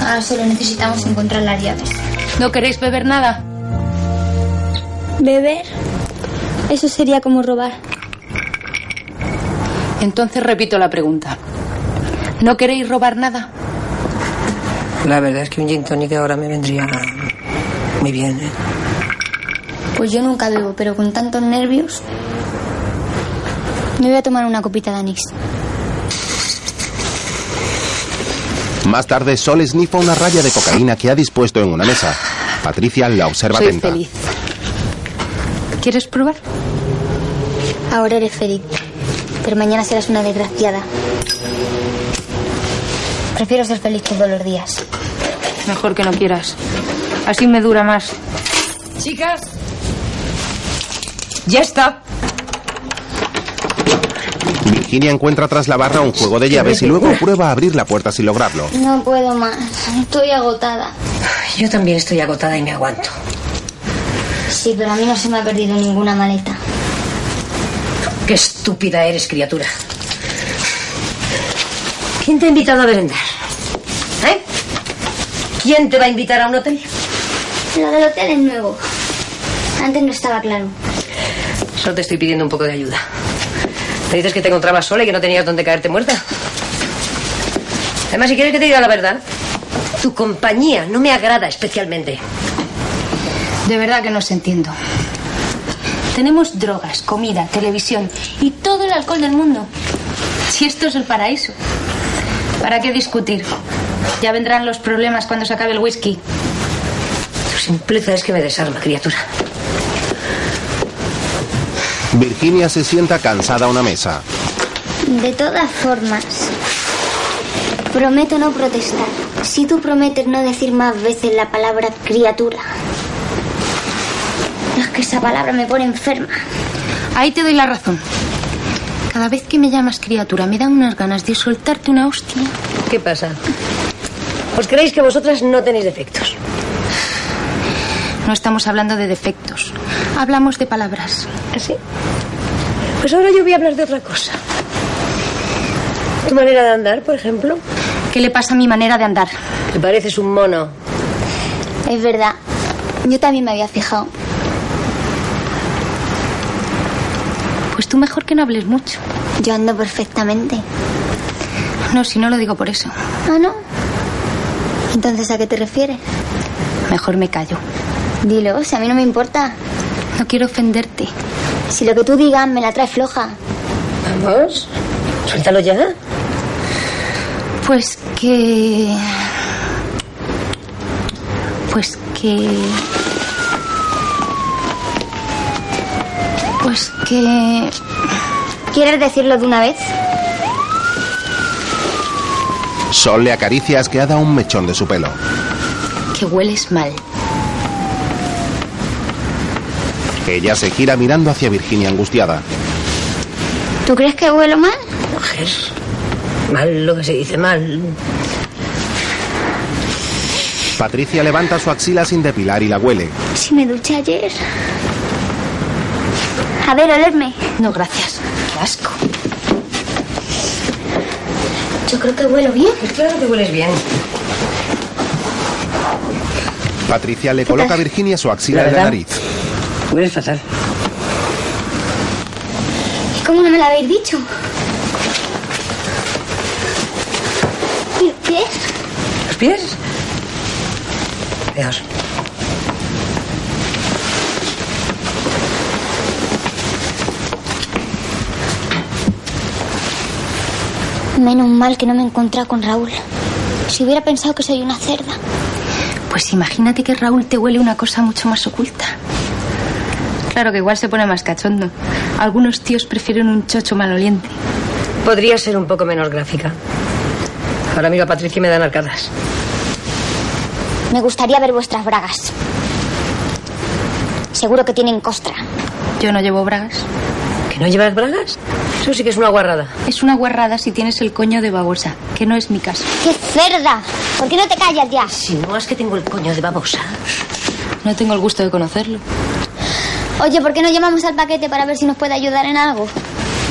Ahora solo necesitamos encontrar las llaves. ¿No queréis beber nada? ¿Beber? Eso sería como robar. Entonces repito la pregunta. ¿No queréis robar nada? La verdad es que un gin tonic ahora me vendría muy bien. ¿eh? Pues yo nunca bebo, pero con tantos nervios. Me voy a tomar una copita de anís. Más tarde, Sol esnifa una raya de cocaína que ha dispuesto en una mesa. Patricia la observa Soy atenta. feliz. ¿Quieres probar? Ahora eres feliz, pero mañana serás una desgraciada. Prefiero ser feliz todos los días. Mejor que no quieras. Así me dura más. Chicas, ya está. Virginia encuentra tras la barra un juego de llaves y luego prueba a abrir la puerta sin lograrlo. No puedo más. Estoy agotada. Yo también estoy agotada y me aguanto. Sí, pero a mí no se me ha perdido ninguna maleta. Qué estúpida eres, criatura. ¿Quién te ha invitado a merendar? ¿Eh? ¿Quién te va a invitar a un hotel? Lo del hotel es nuevo. Antes no estaba claro. Solo te estoy pidiendo un poco de ayuda. Me dices que te encontrabas sola y que no tenías dónde caerte muerta. Además, si quieres que te diga la verdad, tu compañía no me agrada especialmente. De verdad que no os entiendo. Tenemos drogas, comida, televisión y todo el alcohol del mundo. Si esto es el paraíso. ¿Para qué discutir? Ya vendrán los problemas cuando se acabe el whisky. Tu simpleza es que me desarma, criatura. Virginia se sienta cansada a una mesa. De todas formas, prometo no protestar. Si tú prometes no decir más veces la palabra criatura. Es que esa palabra me pone enferma. Ahí te doy la razón. Cada vez que me llamas criatura me dan unas ganas de soltarte una hostia. ¿Qué pasa? Os creéis que vosotras no tenéis defectos. No estamos hablando de defectos. Hablamos de palabras. ¿Así? Pues ahora yo voy a hablar de otra cosa. Tu manera de andar, por ejemplo. ¿Qué le pasa a mi manera de andar? Me pareces un mono. Es verdad. Yo también me había fijado. Pues tú mejor que no hables mucho. Yo ando perfectamente. No, si no lo digo por eso. ¿Ah, no? Entonces, ¿a qué te refieres? Mejor me callo. Dilo, si a mí no me importa. No quiero ofenderte. Si lo que tú digas me la trae floja. Vamos, suéltalo ya. Pues que... Pues que... Pues que... ¿Quieres decirlo de una vez? Sol le acaricia asqueada un mechón de su pelo. Que hueles mal. Ella se gira mirando hacia Virginia angustiada. ¿Tú crees que huelo mal? Mujer, mal lo que se dice mal. Patricia levanta su axila sin depilar y la huele. Si me duché ayer. A ver, olerme. No, gracias. Qué asco. Yo creo que huelo bien. Pues claro que hueles bien. Patricia le coloca a Virginia su axila ¿La en la nariz. Hueles fatal. ¿Y cómo no me lo habéis dicho? ¿Y los pies? ¿Los pies? Veos. Menos mal que no me he encontrado con Raúl. Si hubiera pensado que soy una cerda. Pues imagínate que Raúl te huele una cosa mucho más oculta. Claro que igual se pone más cachondo. Algunos tíos prefieren un chocho maloliente. Podría ser un poco menos gráfica. Ahora miro a Patricia y me dan arcadas. Me gustaría ver vuestras bragas. Seguro que tienen costra. Yo no llevo bragas. ¿Que no llevas bragas? Eso sí que es una guarrada. Es una guarrada si tienes el coño de babosa, que no es mi caso. ¡Qué cerda! ¿Por qué no te callas ya? Si no es que tengo el coño de babosa. No tengo el gusto de conocerlo. Oye, ¿por qué no llamamos al paquete para ver si nos puede ayudar en algo?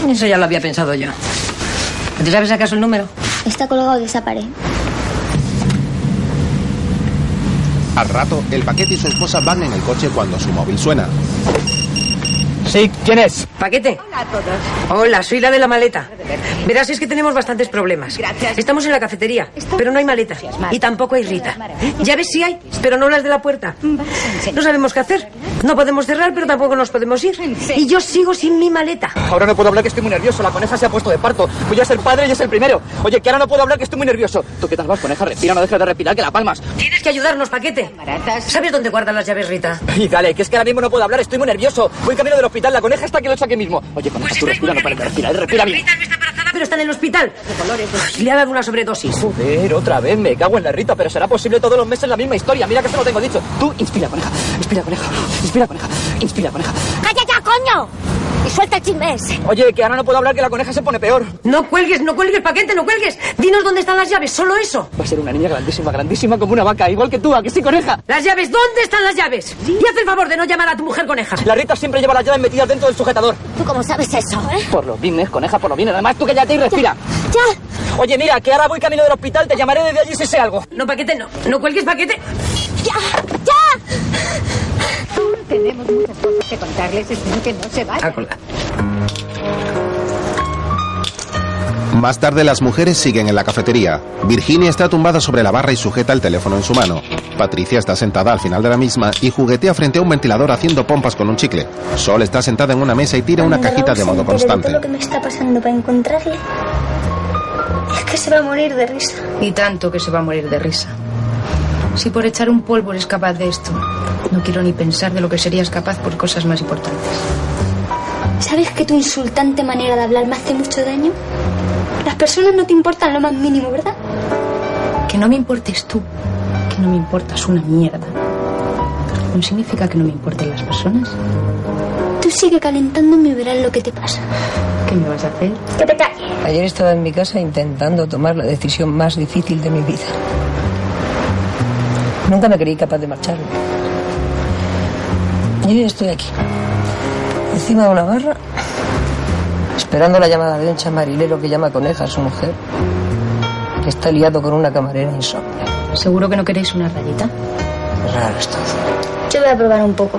Eso ya lo había pensado yo. ¿Te sabes acaso el número? Está colgado de esa pared. Al rato, el paquete y su esposa van en el coche cuando su móvil suena. Sí, ¿quién es? ¿Paquete? Hola a todos. Hola, soy la de la maleta. Verás, es que tenemos bastantes problemas. Gracias. Estamos en la cafetería, pero no hay maleta. Y tampoco hay Rita. Llaves sí hay, pero no las de la puerta. No sabemos qué hacer. No podemos cerrar, pero tampoco nos podemos ir. Y yo sigo sin mi maleta. Ahora no puedo hablar que estoy muy nervioso. La coneja se ha puesto de parto. Voy a ser padre y es el primero. Oye, que ahora no puedo hablar que estoy muy nervioso. ¿Tú qué tal vas, coneja? Respira, no dejes de respirar, que la palmas. Tienes que ayudarnos, Paquete. ¿Sabes dónde guardan las llaves, Rita? Y dale, que es que ahora mismo no puedo hablar, estoy muy nervioso. Voy camino del hospital, la coneja está aquí lo hecho aquí mismo. Oye, coneja, tú respira, no pares de respirar, respira bien. Embarazada, pero está en el hospital. Ay, Le ha dado una sobredosis. Joder, otra vez, me cago en la Rita, pero será posible todos los meses la misma historia. Mira que se lo tengo dicho. Tú, inspira, coneja, inspira, coneja, inspira, coneja, inspira, coneja. ¡Calla ya, coño! Suelta el chisme ese. Oye, que ahora no puedo hablar que la coneja se pone peor. No cuelgues, no cuelgues, Paquete, no cuelgues. Dinos dónde están las llaves, solo eso. Va a ser una niña grandísima, grandísima como una vaca, igual que tú, ¿a que sí, coneja? Las llaves, ¿dónde están las llaves? Y haz el favor de no llamar a tu mujer coneja. La Rita siempre lleva las llaves metidas dentro del sujetador. ¿Tú cómo sabes eso, eh? Por los bines, coneja, por los bines. Además, tú cállate y respira. ¡Ya! Oye, mira, que ahora voy camino del hospital, te llamaré desde allí si sé algo. No, Paquete, no. No cuelgues, Paquete. ¡Ya! ¡Ya! Tenemos muchas cosas que contarles. Espero que no se vayan. A colgar. Más tarde las mujeres siguen en la cafetería. Virginia está tumbada sobre la barra y sujeta el teléfono en su mano. Patricia está sentada al final de la misma y juguetea frente a un ventilador haciendo pompas con un chicle. Sol está sentada en una mesa y tira una cajita de modo constante. todo lo que me está pasando para encontrarle. Es que se va a morir de risa. Y tanto que se va a morir de risa. Si por echar un polvo eres capaz de esto, no quiero ni pensar de lo que serías capaz por cosas más importantes. ¿Sabes que tu insultante manera de hablar me hace mucho daño? Las personas no te importan lo más mínimo, ¿verdad? Que no me importes tú, que no me importas una mierda. ¿No significa que no me importen las personas? Tú sigue calentándome y verás lo que te pasa. ¿Qué me vas a hacer? Que te calles. Ayer estaba en mi casa intentando tomar la decisión más difícil de mi vida. Nunca me creí capaz de marcharme. Y hoy estoy aquí, encima de una barra, esperando la llamada de un chamarilero que llama coneja a su mujer, que está liado con una camarera insomne. ¿Seguro que no queréis una rayita? Raro esto. Yo voy a probar un poco.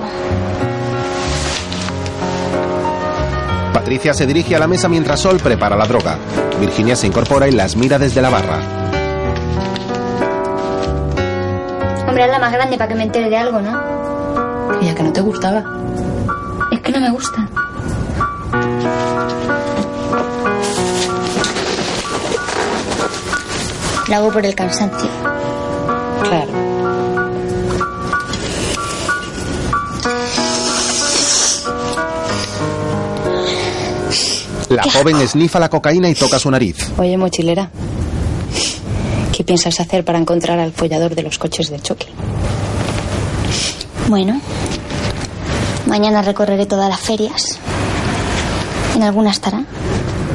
Patricia se dirige a la mesa mientras Sol prepara la droga. Virginia se incorpora y las mira desde la barra. Hombre, es la más grande para que me entere de algo, ¿no? Creía que no te gustaba. Es que no me gusta. Lo hago por el cansancio. Claro. La joven esnifa la cocaína y toca su nariz. Oye, mochilera. ¿Qué piensas hacer para encontrar al follador de los coches de choque? Bueno, mañana recorreré todas las ferias. En alguna estará.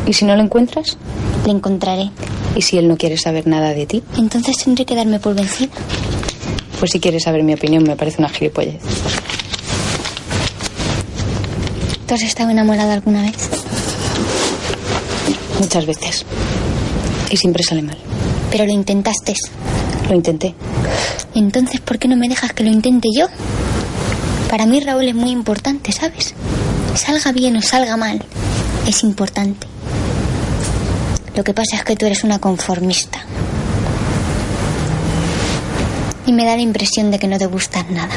¿Y si no lo encuentras? Le encontraré. ¿Y si él no quiere saber nada de ti? Entonces tendré que darme por vencida. Pues si quieres saber mi opinión, me parece una gilipollez. ¿Tú has estado enamorada alguna vez? Muchas veces. Y siempre sale mal. Pero lo intentaste. Lo intenté. Entonces, ¿por qué no me dejas que lo intente yo? Para mí Raúl es muy importante, ¿sabes? Salga bien o salga mal, es importante. Lo que pasa es que tú eres una conformista. Y me da la impresión de que no te gustas nada.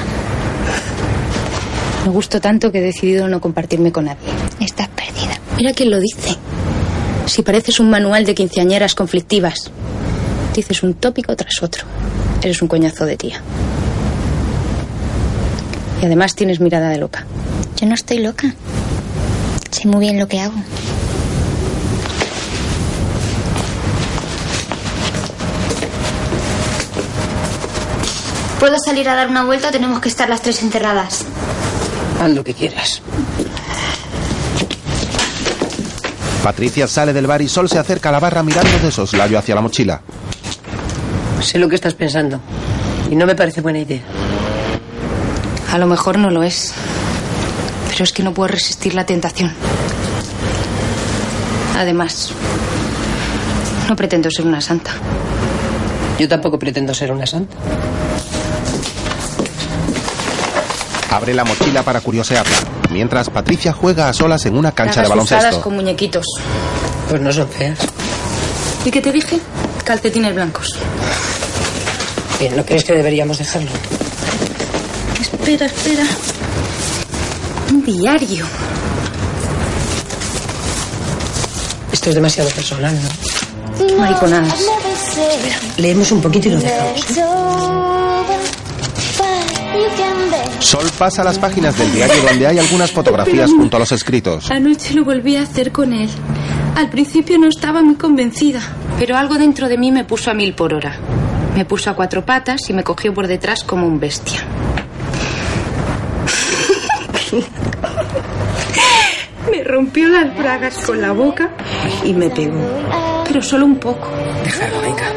Me gusto tanto que he decidido no compartirme con nadie. Estás perdida. Mira quién lo dice. Si pareces un manual de quinceañeras conflictivas. Dices un tópico tras otro. Eres un coñazo de tía. Y además tienes mirada de loca. Yo no estoy loca. Sé muy bien lo que hago. ¿Puedo salir a dar una vuelta o tenemos que estar las tres encerradas? Haz lo que quieras. Patricia sale del bar y Sol se acerca a la barra mirando de soslayo hacia la mochila. Sé lo que estás pensando. Y no me parece buena idea. A lo mejor no lo es. Pero es que no puedo resistir la tentación. Además, no pretendo ser una santa. Yo tampoco pretendo ser una santa. Abre la mochila para curiosearla, mientras Patricia juega a solas en una cancha de baloncesto. con muñequitos. Pues no son feas. ¿Y qué te dije? Calcetines blancos. Bien, ¿no crees que deberíamos dejarlo? Espera, espera. Un diario. Esto es demasiado personal, ¿no? Mariconadas. Leemos un poquito y lo dejamos. Sol pasa las páginas del diario donde hay algunas fotografías junto a los escritos. Anoche lo volví a hacer con él. Al principio no estaba muy convencida, pero algo dentro de mí me puso a mil por hora. Me puso a cuatro patas y me cogió por detrás como un bestia. me rompió las bragas con la boca y me pegó. Pero solo un poco. Déjalo, venga.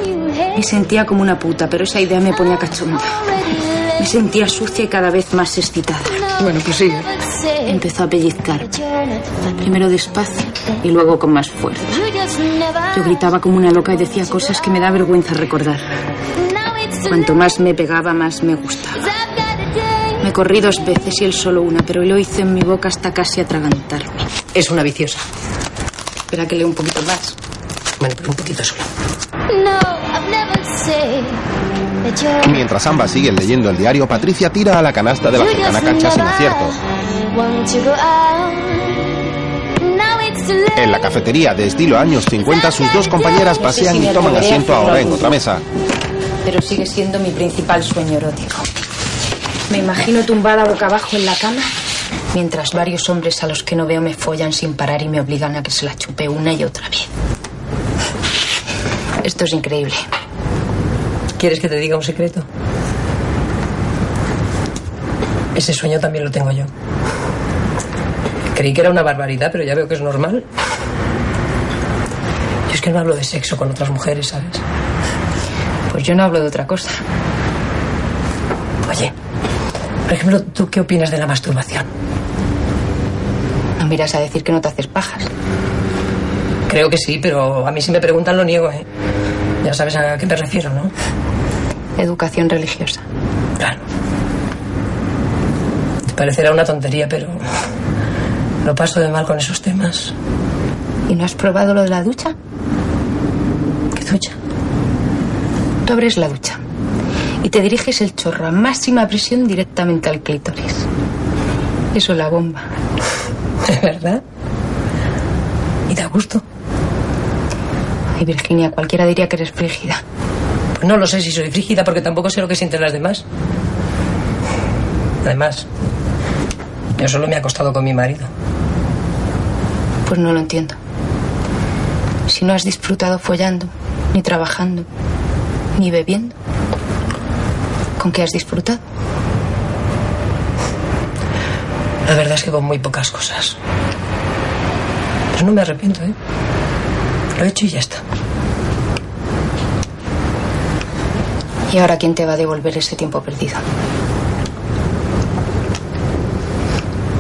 Me sentía como una puta, pero esa idea me ponía cachonda. Me sentía sucia y cada vez más excitada. Bueno, pues sigue. Empezó a pellizcar. Primero despacio y luego con más fuerza. Yo gritaba como una loca y decía cosas que me da vergüenza recordar. Cuanto más me pegaba, más me gustaba. Me corrí dos veces y él solo una, pero lo hice en mi boca hasta casi atragantarme. Es una viciosa. Espera que lea un poquito más. Bueno, pero un poquito solo. Mientras ambas siguen leyendo el diario, Patricia tira a la canasta de la cercana cancha sin acierto. En la cafetería de estilo años 50, sus dos compañeras pasean y toman asiento ahora en otra mesa. Pero sigue siendo mi principal sueño erótico. Me imagino tumbada boca abajo en la cama, mientras varios hombres a los que no veo me follan sin parar y me obligan a que se la chupe una y otra vez. Esto es increíble. ¿Quieres que te diga un secreto? Ese sueño también lo tengo yo. Creí que era una barbaridad, pero ya veo que es normal. Yo es que no hablo de sexo con otras mujeres, ¿sabes? Pues yo no hablo de otra cosa. Por ejemplo, ¿tú qué opinas de la masturbación? No miras a decir que no te haces pajas. Creo que sí, pero a mí si me preguntan lo niego, ¿eh? Ya sabes a qué me refiero, ¿no? Educación religiosa. Claro. Te parecerá una tontería, pero lo paso de mal con esos temas. ¿Y no has probado lo de la ducha? ¿Qué ducha? Tú abres la ducha y te diriges el chorro a máxima presión directamente al clítoris. Eso es la bomba. ¿De verdad? ¿Y da gusto? Ay, Virginia, cualquiera diría que eres frígida. Pues no lo sé si soy frígida porque tampoco sé lo que sienten las demás. Además, yo solo me he acostado con mi marido. Pues no lo entiendo. Si no has disfrutado follando, ni trabajando, ni bebiendo, ¿con qué has disfrutado? La verdad es que con muy pocas cosas. Pero no me arrepiento, ¿eh? Lo he hecho y ya está. ¿Y ahora quién te va a devolver ese tiempo perdido?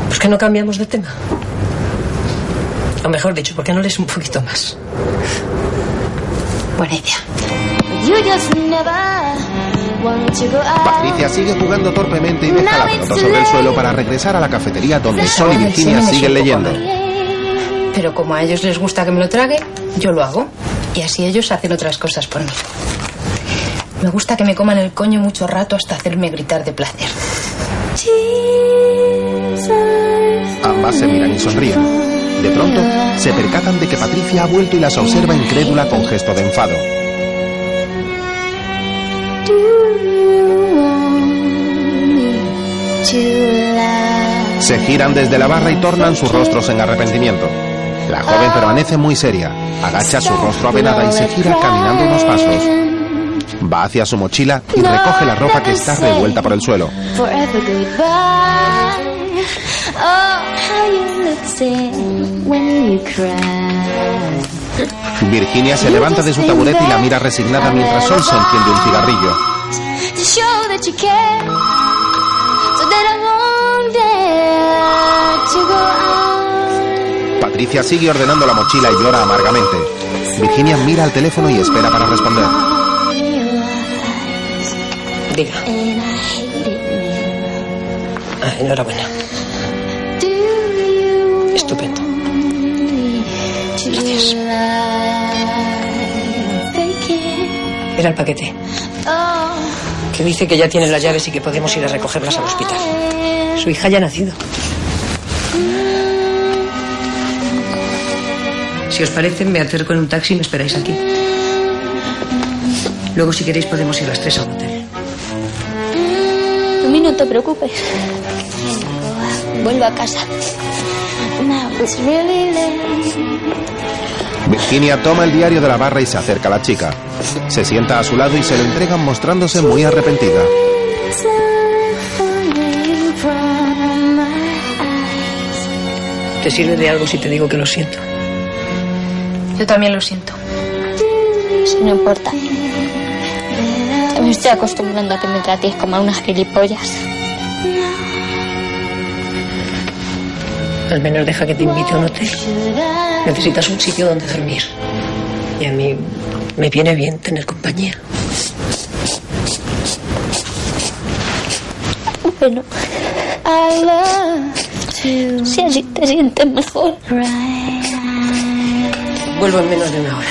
Pues que no cambiamos de tema. O mejor dicho, ¿por qué no lees un poquito más? Buena idea. Patricia sigue jugando torpemente y deja la pelota sobre el suelo para regresar a la cafetería donde Sol y Virginia siguen leyendo. Pero como a ellos les gusta que me lo trague, yo lo hago. Y así ellos hacen otras cosas por mí. Me gusta que me coman el coño mucho rato hasta hacerme gritar de placer. Ambas se miran y sonríen. De pronto, se percatan de que Patricia ha vuelto y las observa incrédula con gesto de enfado. Se giran desde la barra y tornan sus rostros en arrepentimiento. La joven permanece muy seria, agacha su rostro apenada y se gira caminando unos pasos. Va hacia su mochila y recoge la ropa que está revuelta por el suelo. Virginia se levanta de su taburete y la mira resignada mientras Sol se enciende un cigarrillo. Patricia sigue ordenando la mochila y llora amargamente. Virginia mira al teléfono y espera para responder. Diga. Ah, enhorabuena. Estupendo. Gracias. Era el paquete. Que dice que ya tiene las llaves y que podemos ir a recogerlas al hospital. Su hija ya ha nacido. Si os parece, me acerco en un taxi y me esperáis aquí. Luego, si queréis, podemos ir las tres a un hotel. A mí no te preocupes. Vuelvo a casa. Virginia toma el diario de la barra y se acerca a la chica. Se sienta a su lado y se lo entregan mostrándose muy arrepentida. ¿Te sirve de algo si te digo que lo siento? Yo también lo siento. Si no importa. Me estoy acostumbrando a que me tratéis como a unas gilipollas. Al menos deja que te invite a un hotel. Necesitas un sitio donde dormir. Y a mí me viene bien tener compañía. Bueno. Si así te sientes mejor. Vuelvo en menos de una hora.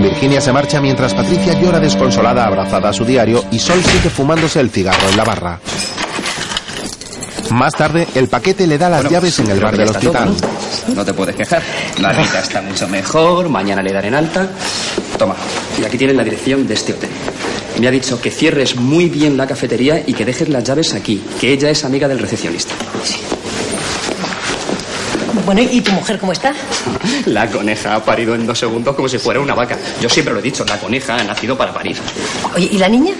Virginia se marcha mientras Patricia llora desconsolada abrazada a su diario y Sol sigue fumándose el cigarro en la barra. Más tarde, el paquete le da las llaves en el bar del hospital. todo, ¿no? No te puedes quejar. La vida está mucho mejor, mañana le daré en alta. Toma, y aquí tienes la dirección de este hotel. Me ha dicho que cierres muy bien la cafetería y que dejes las llaves aquí, que ella es amiga del recepcionista. Bueno, ¿y tu mujer cómo está? La coneja ha parido en dos segundos como si fuera una vaca. Yo siempre lo he dicho, la coneja ha nacido para parir. Oye, ¿y la niña?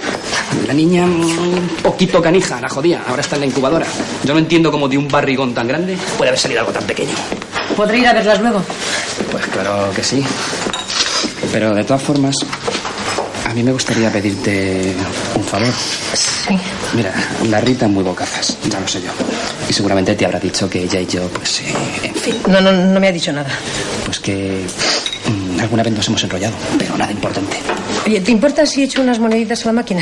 La niña mm, un poquito canija, la jodía. Ahora está en la incubadora. Yo no entiendo cómo de un barrigón tan grande puede haber salido algo tan pequeño. ¿Podré ir a verlas luego? Pues claro que sí. Pero de todas formas, A mí me gustaría pedirte un favor. Sí. Mira, la Rita es muy bocazas, ya lo sé yo. Y seguramente te habrá dicho que ella y yo, pues, eh, en fin, No, no, no me ha dicho nada. pues que mm, alguna vez nos hemos enrollado, pero nada importante. Oye, ¿te importa si echo unas moneditas a la máquina?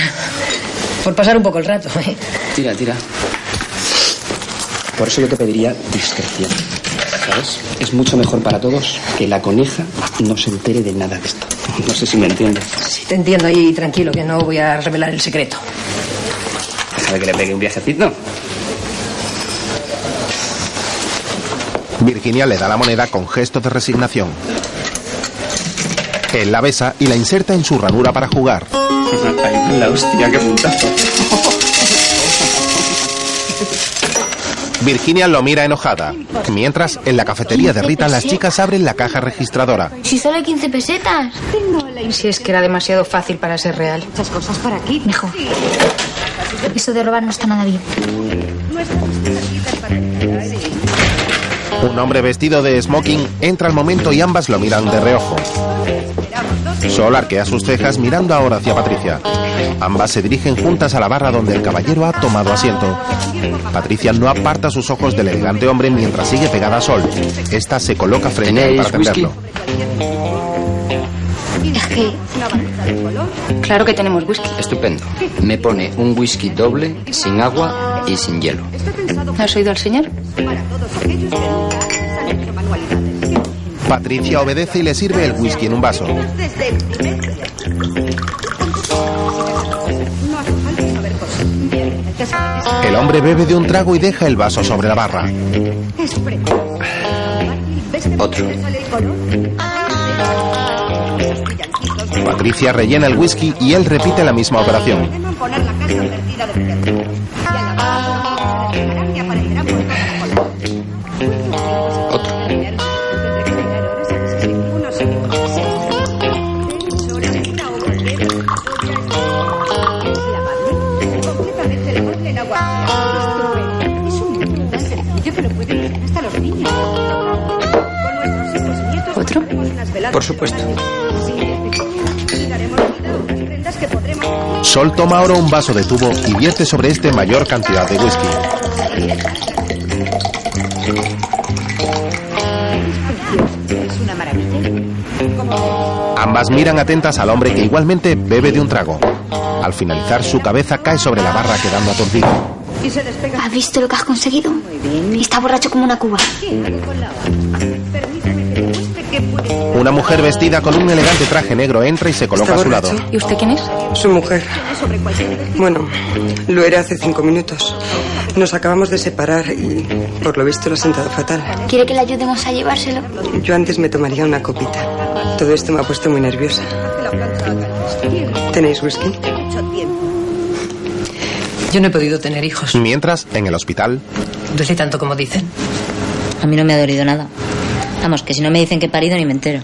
Por pasar un poco el rato, ¿eh? Tira, tira. Por eso yo te pediría discreción. ¿Sabes? Es mucho mejor para todos que la coneja no se entere de nada de esto. No sé si me entiendes. Sí, te entiendo y tranquilo, que no voy a revelar el secreto. Déjame que le pegue un viajecito. Virginia le da la moneda con gesto de resignación. Él la besa y la inserta en su ranura para jugar. Ay, la hostia, qué puntazo. Virginia lo mira enojada. Mientras, en la cafetería de Rita, las chicas abren la caja registradora. Si solo hay 15 pesetas. Si es que era demasiado fácil para ser real. Muchas cosas por aquí. Mejor. Eso de robar no está nada bien. Un hombre vestido de smoking entra al momento y ambas lo miran de reojo. Sol arquea sus cejas mirando ahora hacia Patricia. Ambas se dirigen juntas a la barra donde el caballero ha tomado asiento. Patricia no aparta sus ojos del elegante hombre mientras sigue pegada a Sol. Esta se coloca frente a él para atenderlo. Es que Claro que tenemos whisky. Estupendo. Me pone un whisky doble, sin agua y sin hielo. ¿Has oído al señor? Patricia obedece y le sirve el whisky en un vaso. El hombre bebe de un trago y deja el vaso sobre la barra. Otro. Patricia rellena el whisky y él repite la misma operación. Por supuesto. Sol toma ahora un vaso de tubo y vierte sobre este mayor cantidad de whisky. Es una maravilla. Ambas miran atentas al hombre que igualmente bebe de un trago. Al finalizar, su cabeza cae sobre la barra quedando despega. ¿Has visto lo que has conseguido? Está borracho como una cuba. Una mujer vestida con un elegante traje negro entra y se coloca a su lado. ¿Y usted quién es? Su mujer. Bueno, lo era hace cinco minutos. Nos acabamos de separar y por lo visto lo ha sentado fatal. ¿Quiere que le ayudemos a llevárselo? Yo antes me tomaría una copita. Todo esto me ha puesto muy nerviosa. ¿Tenéis whisky? Yo no he podido tener hijos. Mientras, en el hospital, Duele tanto como dicen. A mí no me ha dolido nada. Vamos, que si no me dicen que he parido ni me entero.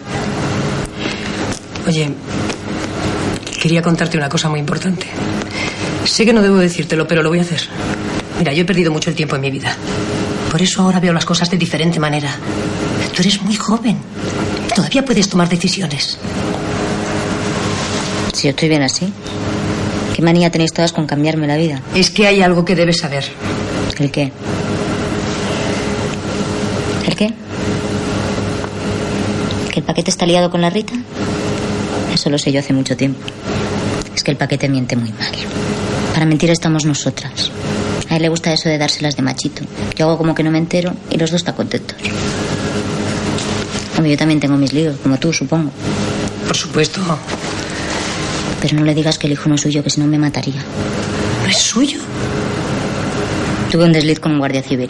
Oye, quería contarte una cosa muy importante. Sé que no debo decírtelo, pero lo voy a hacer. Mira, yo he perdido mucho el tiempo en mi vida. Por eso ahora veo las cosas de diferente manera. Tú eres muy joven. Todavía puedes tomar decisiones. Si yo estoy bien así. ¿Qué manía tenéis todas con cambiarme la vida? Es que hay algo que debes saber. ¿El qué? ¿El qué? ¿Que el paquete está liado con la Rita? Eso lo sé yo hace mucho tiempo. Es que el paquete miente muy mal. Para mentir estamos nosotras. A él le gusta eso de dárselas de machito. Yo hago como que no me entero y los dos están contentos. Hombre, yo también tengo mis líos, como tú, supongo. Por supuesto. Pero no le digas que el hijo no es suyo, que si no me mataría. ¿No es suyo? Tuve un desliz con un guardia civil.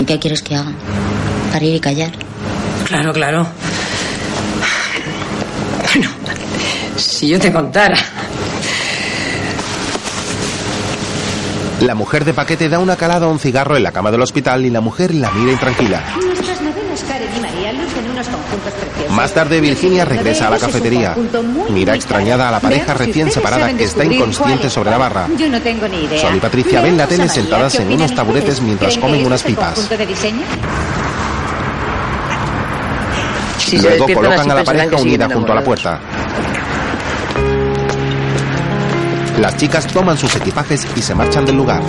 ¿Y qué quieres que haga? Parir y callar. Claro, claro. Bueno, si yo te contara. la mujer de paquete da una calada a un cigarro en la cama del hospital y la mujer la mira intranquila. Nuestras novelas Karen y María lucen unos conjuntos preciosos. Más tarde, Virginia regresa a la cafetería. Mira extrañada a la pareja recién separada que está inconsciente sobre la barra. Yo no tengo ni idea. Sol y Patricia ven la tele sentadas ¿qué en unos taburetes mientras ¿Creen comen unas pipas. conjunto de diseño? Si se Luego despiertan colocan a la pareja unida junto a la puerta. Las chicas toman sus equipajes y se marchan del lugar.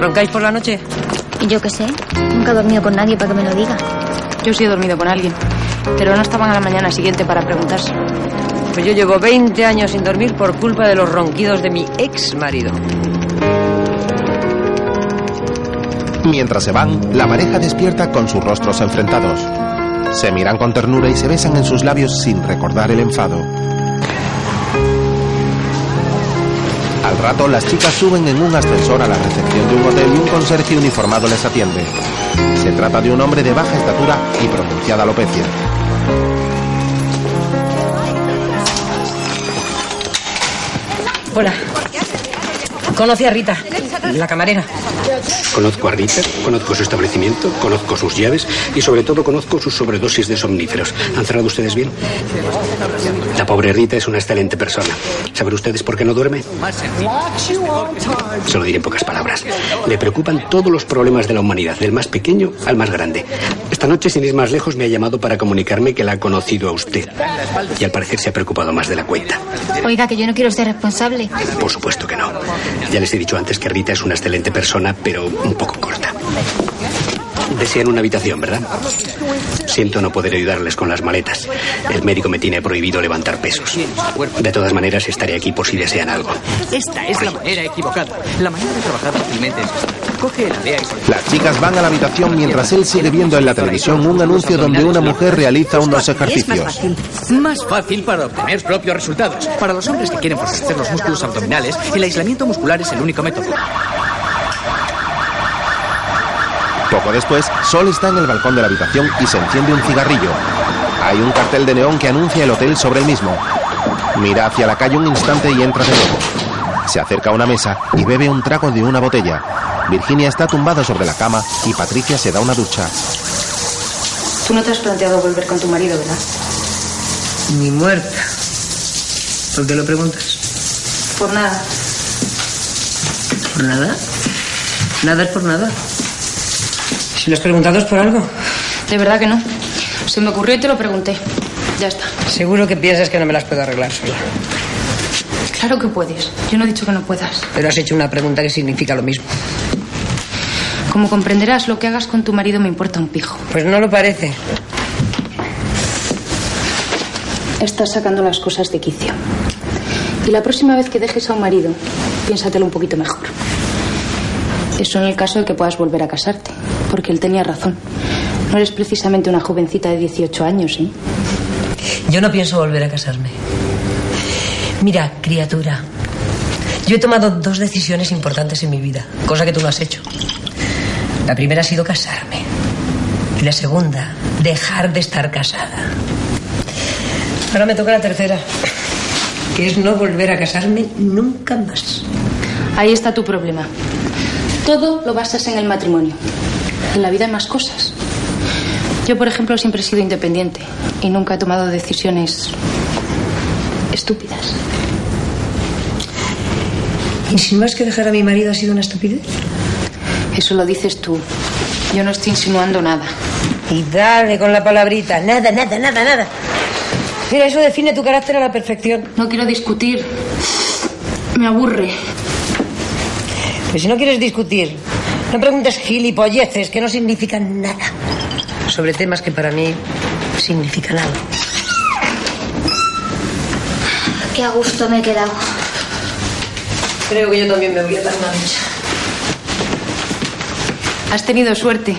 ¿Roncáis por la noche? Y yo qué sé, nunca he dormido con nadie para que me lo diga. Yo sí he dormido con alguien, pero no estaban a la mañana siguiente para preguntarse. Pues yo llevo 20 años sin dormir por culpa de los ronquidos de mi ex marido. Mientras se van, la pareja despierta con sus rostros enfrentados. Se miran con ternura y se besan en sus labios sin recordar el enfado. Al rato, las chicas suben en un ascensor a la recepción de un hotel y un conserje uniformado les atiende. Se trata de un hombre de baja estatura y pronunciada alopecia. Hola. Conocí a Rita, la camarera. Conozco a Rita, conozco su establecimiento, conozco sus llaves y sobre todo conozco sus sobredosis de somníferos. ¿Han cerrado ustedes bien? La pobre Rita es una excelente persona. ¿Saben ustedes por qué no duerme? Se lo diré en pocas palabras. Le preocupan todos los problemas de la humanidad, del más pequeño al más grande. Esta noche, sin ir más lejos, me ha llamado para comunicarme que la ha conocido a usted. Y al parecer se ha preocupado más de la cuenta. Oiga, que yo no quiero ser responsable. Por supuesto que no. Ya les he dicho antes que Rita es una excelente persona, pero un poco corta. Desean una habitación, ¿verdad? Siento no poder ayudarles con las maletas. El médico me tiene prohibido levantar pesos. De todas maneras, estaré aquí por si desean algo. Esta es la manera equivocada. La manera de trabajar fácilmente es. Coge la idea y Las chicas van a la habitación mientras él sigue viendo en la televisión un anuncio donde una mujer realiza unos ejercicios. Más fácil para obtener propios resultados. Para los hombres que quieren fortalecer los músculos abdominales, el aislamiento muscular es el único método. Poco después, Sol está en el balcón de la habitación y se enciende un cigarrillo. Hay un cartel de neón que anuncia el hotel sobre el mismo. Mira hacia la calle un instante y entra de nuevo. Se acerca a una mesa y bebe un trago de una botella. Virginia está tumbada sobre la cama y Patricia se da una ducha. Tú no te has planteado volver con tu marido, ¿verdad? Ni muerta. ¿Por qué lo preguntas? Por nada. ¿Por nada? Nada es por nada. Si lo has preguntado por algo. De verdad que no. Se me ocurrió y te lo pregunté. Ya está. Seguro que piensas que no me las puedo arreglar sola. Claro que puedes. Yo no he dicho que no puedas. Pero has hecho una pregunta que significa lo mismo. Como comprenderás, lo que hagas con tu marido me importa un pijo. Pues no lo parece. Estás sacando las cosas de quicio. Y la próxima vez que dejes a un marido, piénsatelo un poquito mejor. Eso en el caso de que puedas volver a casarte. Porque él tenía razón. No eres precisamente una jovencita de 18 años, ¿eh? Yo no pienso volver a casarme. Mira, criatura. Yo he tomado dos decisiones importantes en mi vida, cosa que tú no has hecho. La primera ha sido casarme. Y la segunda, dejar de estar casada. Ahora me toca la tercera, que es no volver a casarme nunca más. Ahí está tu problema. Todo lo basas en el matrimonio. En la vida hay más cosas. Yo, por ejemplo, siempre he sido independiente y nunca he tomado decisiones estúpidas. ¿Insinúas que dejar a mi marido ha sido una estupidez? Eso lo dices tú. Yo no estoy insinuando nada. Y dale con la palabrita. Nada, nada, nada, nada. Mira, eso define tu carácter a la perfección. No quiero discutir. Me aburre. Pues si no quieres discutir, no preguntes gilipolleces que no significan nada. Sobre temas que para mí significan algo. Qué a gusto me he quedado. Creo que yo también me voy a dar una ducha. Has tenido suerte.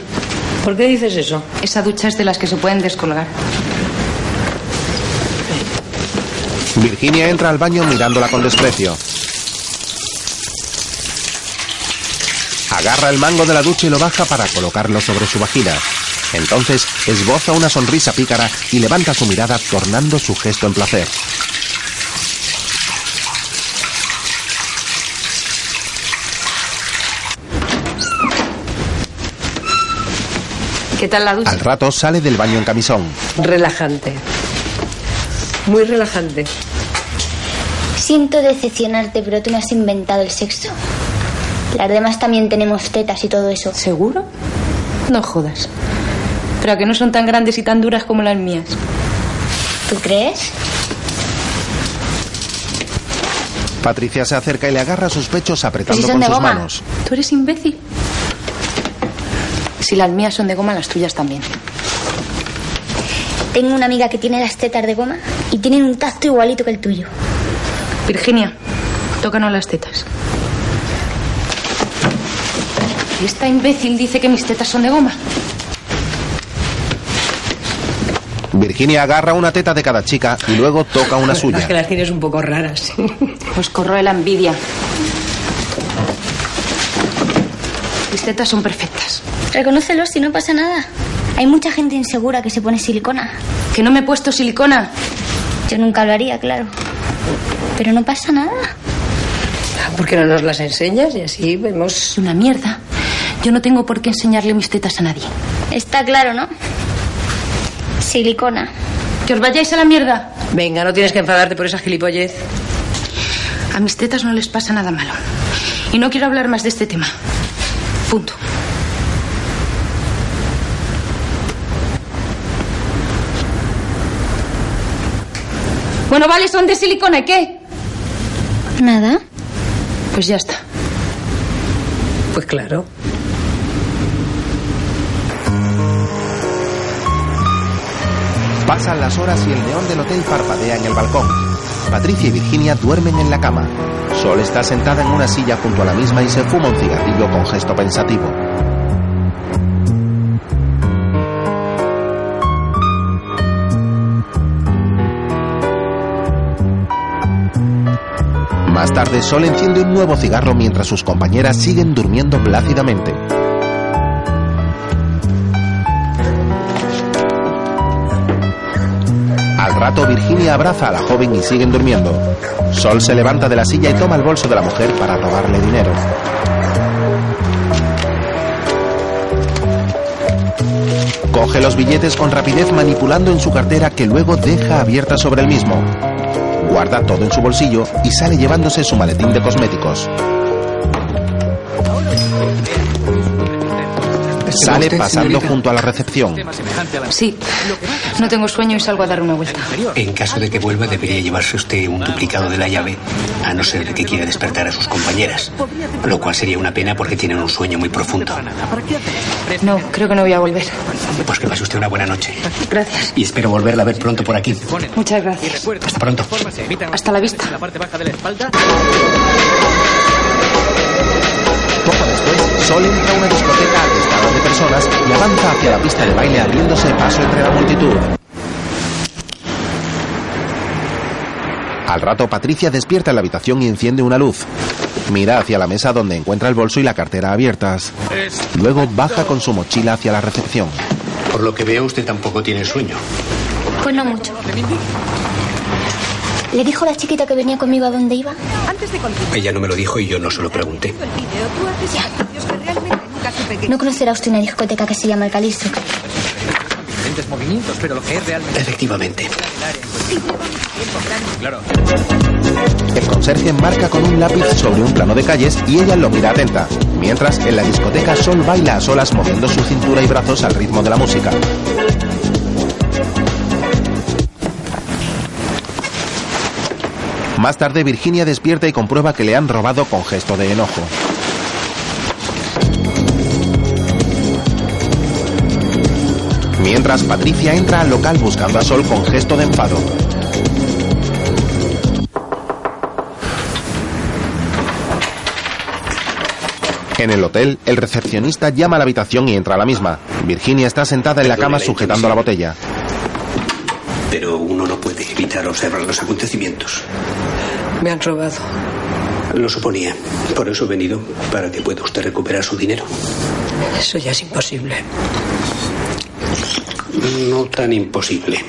¿Por qué dices eso? Esa ducha es de las que se pueden descolgar. Virginia entra al baño mirándola con desprecio. Agarra el mango de la ducha y lo baja para colocarlo sobre su vagina. Entonces esboza una sonrisa pícara y levanta su mirada tornando su gesto en placer. ¿Qué tal la ducha? Al rato sale del baño en camisón. Relajante. Muy relajante. Siento decepcionarte, pero tú me has inventado el sexo. Las demás también tenemos tetas y todo eso. ¿Seguro? No jodas. Pero a que no son tan grandes y tan duras como las mías. ¿Tú crees? Patricia se acerca y le agarra sus pechos apretando si con sus goma. manos. ¿Tú eres imbécil? Si las mías son de goma, las tuyas también. Tengo una amiga que tiene las tetas de goma y tienen un tacto igualito que el tuyo. Virginia, tócanos las tetas. Esta imbécil dice que mis tetas son de goma. Virginia agarra una teta de cada chica y luego toca una Es que suya. las tienes un poco raras. Os corroe la envidia. Mis tetas son perfectas. Reconócelo si no pasa nada. Hay mucha gente insegura que se pone silicona. Que no me he puesto silicona. Yo nunca lo haría, claro. Pero no pasa nada. ¿Por qué no nos las enseñas y así vemos? Es una mierda. Yo no tengo por qué enseñarle mis tetas a nadie. Está claro, ¿no? Silicona. Que os vayáis a la mierda. Venga, no tienes que enfadarte por esa gilipollez. A mis tetas no les pasa nada malo. Y no quiero hablar más de este tema. Punto. Bueno, vale, son de silicona, ¿y qué? Nada. Pues ya está. Pues claro. Pasan las horas y el neón del hotel parpadea en el balcón. Patricia y Virginia duermen en la cama. Sol está sentada en una silla junto a la misma y se fuma un cigarrillo con gesto pensativo. Más tarde, Sol enciende un nuevo cigarro mientras sus compañeras siguen durmiendo plácidamente. Virginia abraza a la joven y siguen durmiendo. Sol se levanta de la silla y toma el bolso de la mujer para robarle dinero. Coge los billetes con rapidez manipulando en su cartera que luego deja abierta sobre el mismo. Guarda todo en su bolsillo y sale llevándose su maletín de cosméticos. Sale pasando junto a la recepción. Sí. No tengo sueño y salgo a dar una vuelta. En caso de que vuelva, debería llevarse usted un duplicado de la llave, a no ser de que quiera despertar a sus compañeras. Lo cual sería una pena porque tienen un sueño muy profundo. No, creo que no voy a volver. Pues que pase usted una buena noche. Gracias. Y espero volverla a ver pronto por aquí. Muchas gracias. Hasta pronto. Hasta la vista. La parte baja de la espalda. Poco después, Sol entra a una discoteca de personas y avanza hacia la pista de baile abriéndose paso entre la multitud. Al rato, Patricia despierta en la habitación y enciende una luz. Mira hacia la mesa donde encuentra el bolso y la cartera abiertas. Luego baja con su mochila hacia la recepción. Por lo que veo, usted tampoco tiene sueño. Pues no mucho. ¿Le dijo la chiquita que venía conmigo a dónde iba? Antes de Ella no me lo dijo y yo no se lo pregunté. el ¿No conocerá usted una discoteca que se llama El Calistro? Diferentes movimientos, pero lo que es realmente. Efectivamente. Claro. El conserje marca con un lápiz sobre un plano de calles y ella lo mira atenta. Mientras, en la discoteca, Sol baila a solas moviendo su cintura y brazos al ritmo de la música. Más tarde, Virginia despierta y comprueba que le han robado con gesto de enojo. Mientras, Patricia entra al local buscando a Sol con gesto de enfado. En el hotel, el recepcionista llama a la habitación y entra a la misma. Virginia está sentada en la cama sujetando la botella. Pero uno no puede evitar observar los acontecimientos. Me han robado. Lo suponía. Por eso he venido, para que pueda usted recuperar su dinero. Eso ya es imposible. No tan imposible.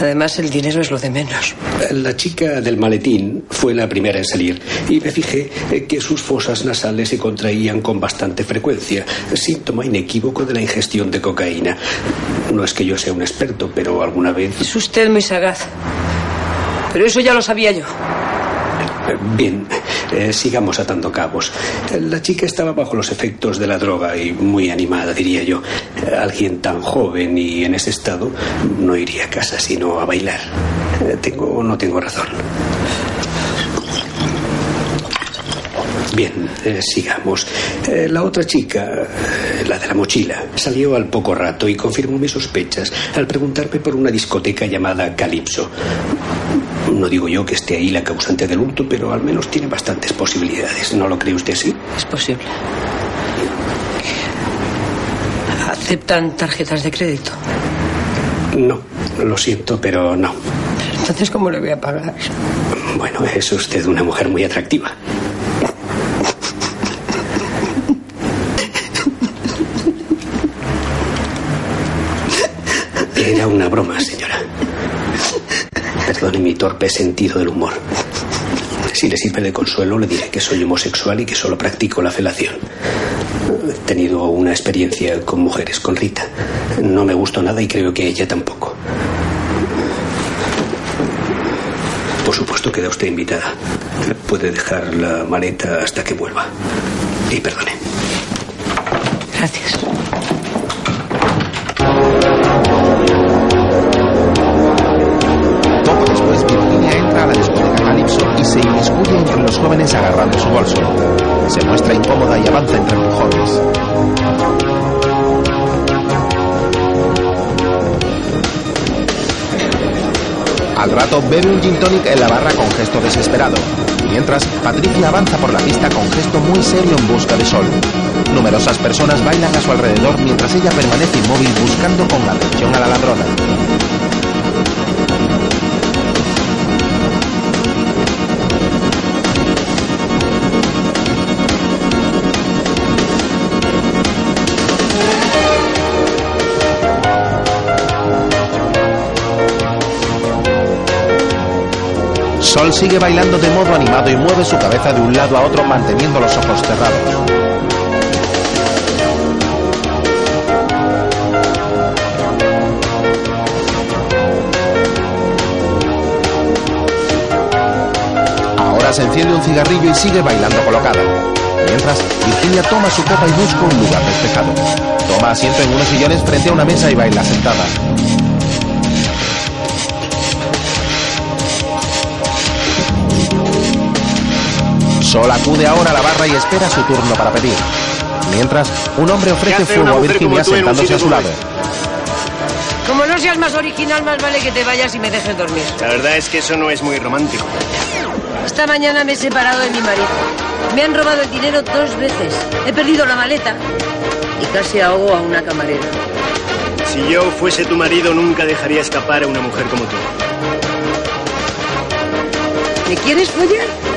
Además, el dinero es lo de menos. La chica del maletín fue la primera en salir y me fijé eh, que sus fosas nasales se contraían con bastante frecuencia, síntoma inequívoco de la ingestión de cocaína. No es que yo sea un experto, pero alguna vez... Es usted muy sagaz. Pero eso ya lo sabía yo. Bien, eh, sigamos atando cabos. La chica estaba bajo los efectos de la droga y muy animada, diría yo. Eh, alguien tan joven y en ese estado no iría a casa sino a bailar. Eh, ¿Tengo o no tengo razón? Bien, sigamos. La otra chica, la de la mochila, salió al poco rato y confirmó mis sospechas al preguntarme por una discoteca llamada Calypso. No digo yo que esté ahí la causante del hurto, pero al menos tiene bastantes posibilidades. ¿No lo cree usted así? Es posible. ¿Aceptan tarjetas de crédito? No, lo siento, pero no. Entonces, ¿cómo le voy a pagar? Bueno, es usted una mujer muy atractiva. Era una broma, señora. Perdone mi torpe sentido del humor. Si le sirve de consuelo, le diré que soy homosexual y que solo practico la felación. He tenido una experiencia con mujeres, con Rita. No me gustó nada y creo que ella tampoco. Por supuesto, queda usted invitada. Puede dejar la maleta hasta que vuelva. Y perdone. Gracias. Bebe un gin tonic en la barra con gesto desesperado. Mientras, Patricia avanza por la pista con gesto muy serio en busca de Sol. Numerosas personas bailan a su alrededor mientras ella permanece inmóvil buscando con atención a la ladrona. Sigue bailando de modo animado y mueve su cabeza de un lado a otro manteniendo los ojos cerrados. Ahora se enciende un cigarrillo y sigue bailando colocada. Mientras, Virginia toma su copa y busca un lugar despejado. Toma asiento en unos sillones frente a una mesa y baila sentada. Sol acude ahora a la barra y espera su turno para pedir. Mientras, un hombre ofrece fuego a Virginia sentándose a su lado. Como no seas más original, más vale que te vayas y me dejes dormir. La verdad es que eso no es muy romántico. Esta mañana me he separado de mi marido. Me han robado el dinero dos veces. He perdido la maleta y casi ahogo a una camarera. Si yo fuese tu marido, nunca dejaría escapar a una mujer como tú. ¿Me quieres follar?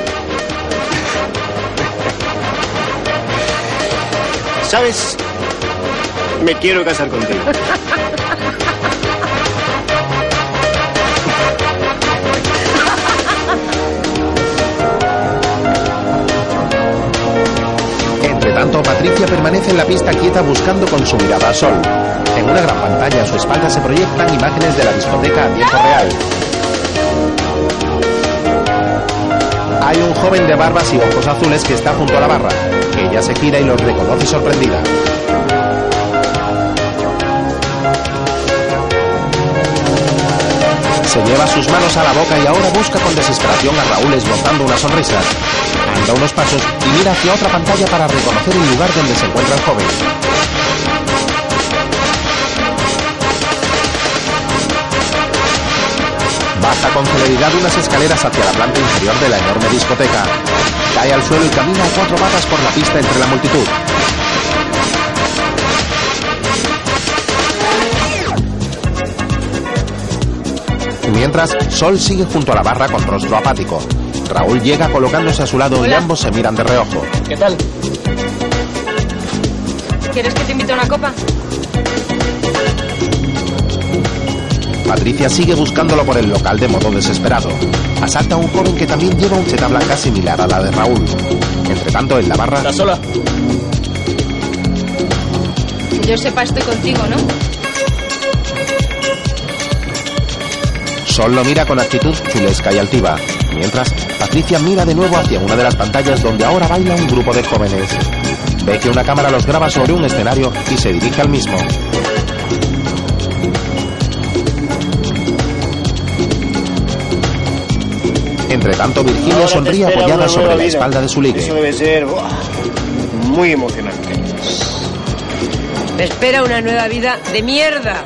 ¿Sabes? Me quiero casar contigo. Entre tanto, Patricia permanece en la pista quieta buscando con su mirada a Sol. En una gran pantalla a su espalda se proyectan imágenes de la discoteca a tiempo real. Hay un joven de barbas y ojos azules que está junto a la barra. Ella se gira y los reconoce sorprendida. Se lleva sus manos a la boca y ahora busca con desesperación a Raúl esbozando una sonrisa. Anda unos pasos y mira hacia otra pantalla para reconocer el lugar donde se encuentra el joven. Con celeridad unas escaleras hacia la planta inferior de la enorme discoteca. Cae al suelo y camina a cuatro patas por la pista entre la multitud. Mientras, Sol sigue junto a la barra con rostro apático. Raúl llega colocándose a su lado y ambos se miran de reojo. ¿Qué tal? ¿Quieres que te invite a una copa? Patricia sigue buscándolo por el local de modo desesperado. Asalta a un joven que también lleva un cheta blanca similar a la de Raúl. Entre tanto, en la barra... ¿Estás sola? Que yo sepa, estoy contigo, ¿no? Sol lo mira con actitud chulesca y altiva. Mientras, Patricia mira de nuevo hacia una de las pantallas donde ahora baila un grupo de jóvenes. Ve que una cámara los graba sobre un escenario y se dirige al mismo. Entre tanto, Virginia sonríe apoyada sobre la espalda de su Eso ligue. debe ser muy emocionante. Me espera una nueva vida de mierda.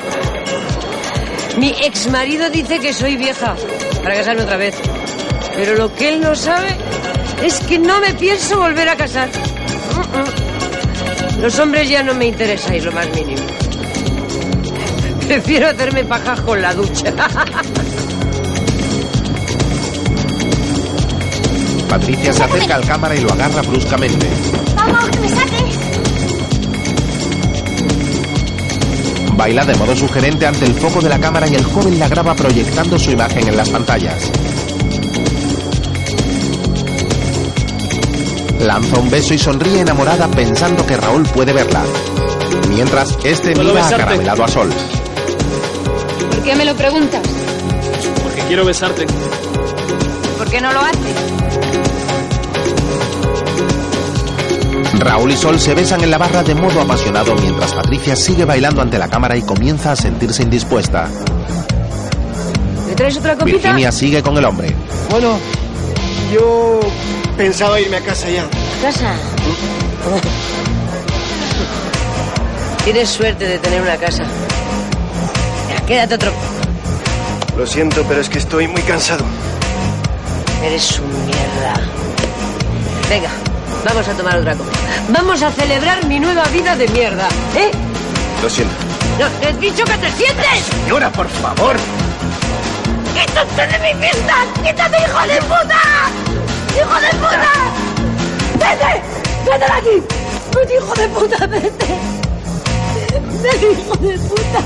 Mi ex marido dice que soy vieja para casarme otra vez. Pero lo que él no sabe es que no me pienso volver a casar. Los hombres ya no me interesáis lo más mínimo. Prefiero hacerme pajas con la ducha. Patricia se acerca al cámara y lo agarra bruscamente. Vamos, que me saques. Baila de modo sugerente ante el foco de la cámara y el joven la graba proyectando su imagen en las pantallas. Lanza un beso y sonríe enamorada pensando que Raúl puede verla. Mientras, este ¿Puedo mira acaramelado a Sol. ¿Por qué me lo preguntas? Porque quiero besarte. ¿Por qué no lo haces? Raúl y Sol se besan en la barra de modo apasionado mientras Patricia sigue bailando ante la cámara y comienza a sentirse indispuesta. ¿Me traes otra copita? Virginia sigue con el hombre. Bueno, yo pensaba irme a casa ya. ¿Casa? Tienes suerte de tener una casa. Ya, quédate otro. Lo siento, pero es que estoy muy cansado. Eres un mierda. Venga, vamos a tomar otra copa. Vamos a celebrar mi nueva vida de mierda, ¿eh? Lo siento. No, te he dicho que te sientes. Señora, por favor. ¡Quítate de mi fiesta! ¡Quítate, hijo de puta! ¡Hijo de puta! ¡Vete! ¡Vete de aquí! ¡Vete, hijo de puta! ¡Vete! ¡Vete, hijo de puta!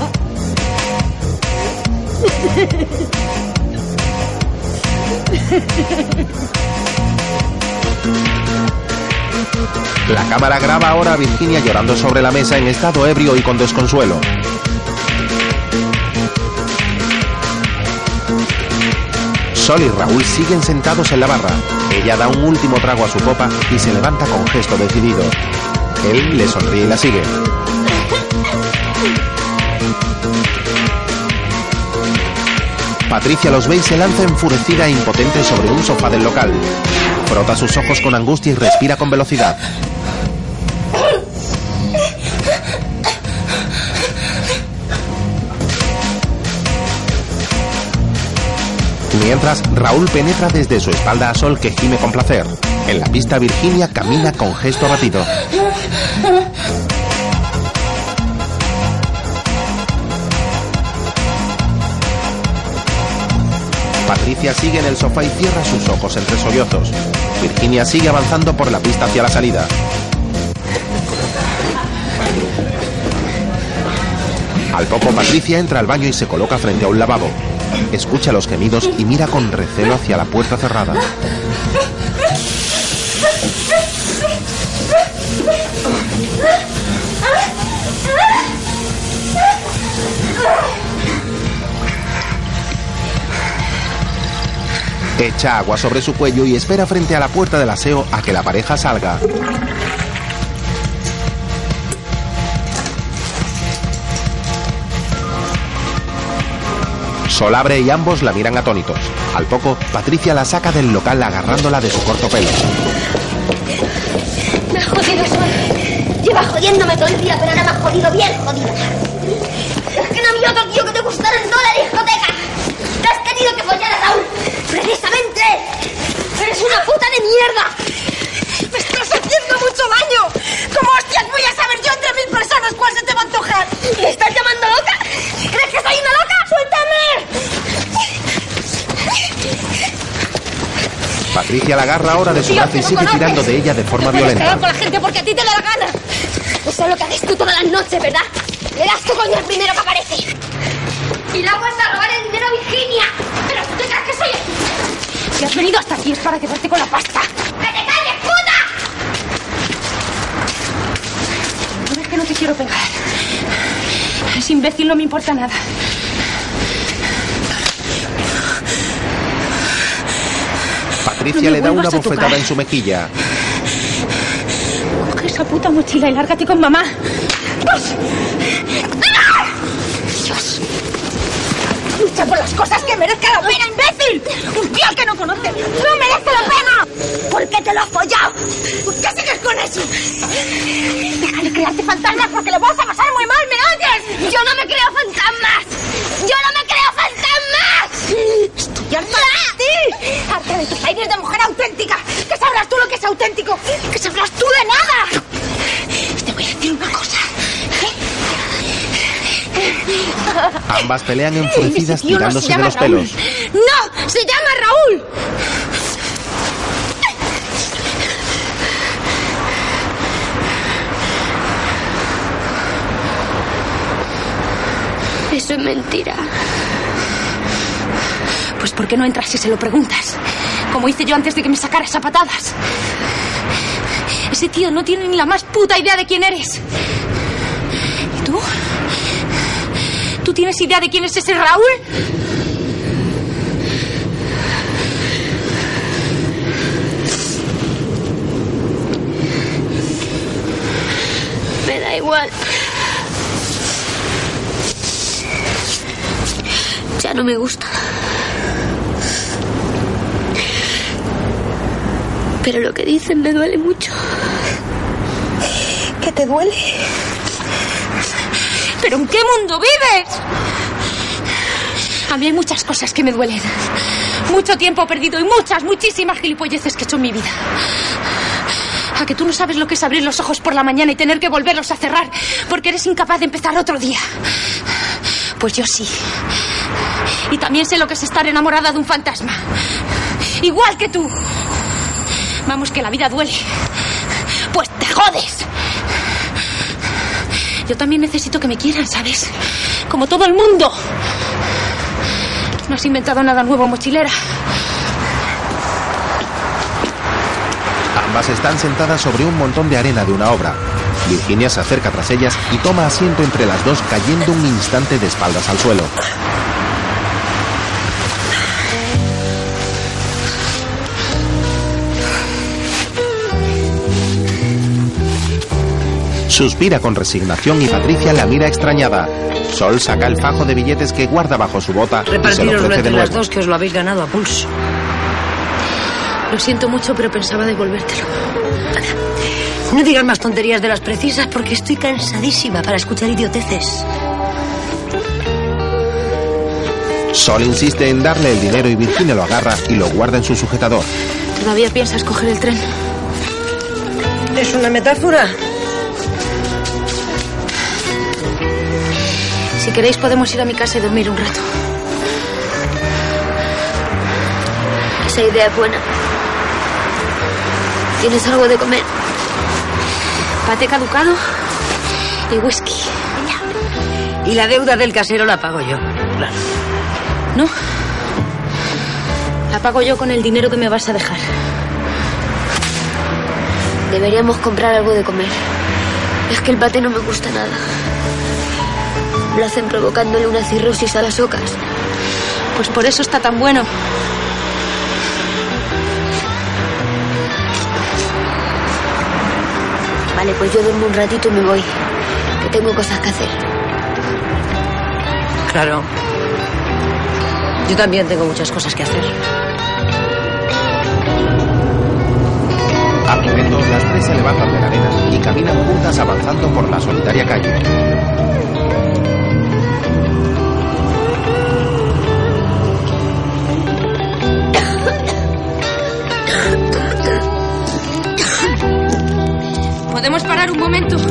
La cámara graba ahora a Virginia llorando sobre la mesa en estado ebrio y con desconsuelo. Sol y Raúl siguen sentados en la barra. Ella da un último trago a su copa y se levanta con gesto decidido. Él le sonríe y la sigue. Patricia los ve y se lanza enfurecida e impotente sobre un sofá del local. Frota sus ojos con angustia y respira con velocidad. Mientras, Raúl penetra desde su espalda a Sol que gime con placer. En la pista, Virginia camina con gesto abatido. Patricia sigue en el sofá y cierra sus ojos entre sollozos. Virginia sigue avanzando por la pista hacia la salida. Al poco Patricia entra al baño y se coloca frente a un lavabo. Escucha los gemidos y mira con recelo hacia la puerta cerrada. Echa agua sobre su cuello y espera frente a la puerta del aseo a que la pareja salga. Sol abre y ambos la miran atónitos. Al poco, Patricia la saca del local agarrándola de su corto pelo. Me has jodido, Sol. Llevas jodiéndome todo el día, pero ahora me has jodido bien jodida. Es que no había otro tío que te gustara en. Te has tenido que follar a Raúl. Precisamente. Eres una puta de mierda. ¡Me estás haciendo mucho daño! ¿Cómo hostias voy a saber yo entre mil personas cuál se te va a antojar? ¿Me estás llamando loca? ¿Crees que soy una loca? ¡Suéltame! Patricia la agarra ahora de su brazo y no sigue tirando de ella de forma puedes violenta. con la gente porque a ti te da la gana. Eso es lo que haces tú todas las noches, ¿verdad? Le das tu coño al primero que aparece. Y luego vas a robar el dinero a Virginia. Pero tú te crees que soy... Si has venido hasta aquí es para quedarte con la pasta. ¡Que te calles, puta! No ves que no te quiero pegar. Ese imbécil no me importa nada. Patricia No le da una bofetada en su mejilla. Coge esa puta mochila y lárgate con mamá. ¡Dios! Merezca la pena, imbécil. Al que no conoce no merece la pena. ¿Por qué te lo has follado? ¿Por qué sigues con eso? Deja de crearte fantasmas porque lo vas a pasar muy mal, ¿me oyes? Yo no me creo fantasmas. Yo no me creo fantasmas. Estoy harta de ti. Harta de tus aires de mujer auténtica. ¿Qué sabrás tú lo que es auténtico? ¿Qué sabrás tú de nada? Te voy a decir una cosa. Ambas pelean enfurecidas no tirándose de los Raúl. pelos. ¡No! ¡Se llama Raúl! Eso es mentira. Pues ¿por qué no entras y se lo preguntas? Como hice yo antes de que me sacaras a patadas. Ese tío no tiene ni la más puta idea de quién eres. ¿Y tú? ¿Tú tienes idea de quién es ese Raúl? Me da igual. Ya no me gusta. Pero lo que dicen me duele mucho. ¿Qué te duele? ¿Pero en qué mundo vives? A mí hay muchas cosas que me duelen. Mucho tiempo perdido y muchas, muchísimas gilipolleces que he hecho en mi vida. A que tú no sabes lo que es abrir los ojos por la mañana y tener que volverlos a cerrar porque eres incapaz de empezar otro día. Pues yo sí. Y también sé lo que es estar enamorada de un fantasma. Igual que tú. Vamos, que la vida duele. Pues te jodes. Yo también necesito que me quieran, ¿sabes? Como todo el mundo. Has inventado nada nuevo, mochilera. Ambas están sentadas sobre un montón de arena de una obra. Virginia se acerca tras ellas y toma asiento entre las dos, cayendo un instante de espaldas al suelo. Suspira con resignación y Patricia la mira extrañada. Sol saca el fajo de billetes que guarda bajo su bota y se lo ofrece de las dos que os lo habéis ganado a pulso. Lo siento mucho, pero pensaba devolvértelo. No digas más tonterías de las precisas porque estoy cansadísima para escuchar idioteces. Sol insiste en darle el dinero y Virginia lo agarra y lo guarda en su sujetador. ¿Todavía piensas coger el tren? ¿Es una metáfora? Si queréis podemos ir a mi casa y dormir un rato. Esa idea es buena. ¿Tienes algo de comer? Pate caducado y whisky. Y la deuda del casero la pago yo. Claro. ¿No? La pago yo con el dinero que me vas a dejar. Deberíamos comprar algo de comer. Es que el pate no me gusta nada. Lo hacen provocándole una cirrosis a las ocas. Pues por eso está tan bueno. Vale, pues yo duermo un ratito y me voy. Que tengo cosas que hacer. Claro. Yo también tengo muchas cosas que hacer. A momentos las tres se levantan de la arena y caminan juntas avanzando por la solitaria calle. ¿Podemos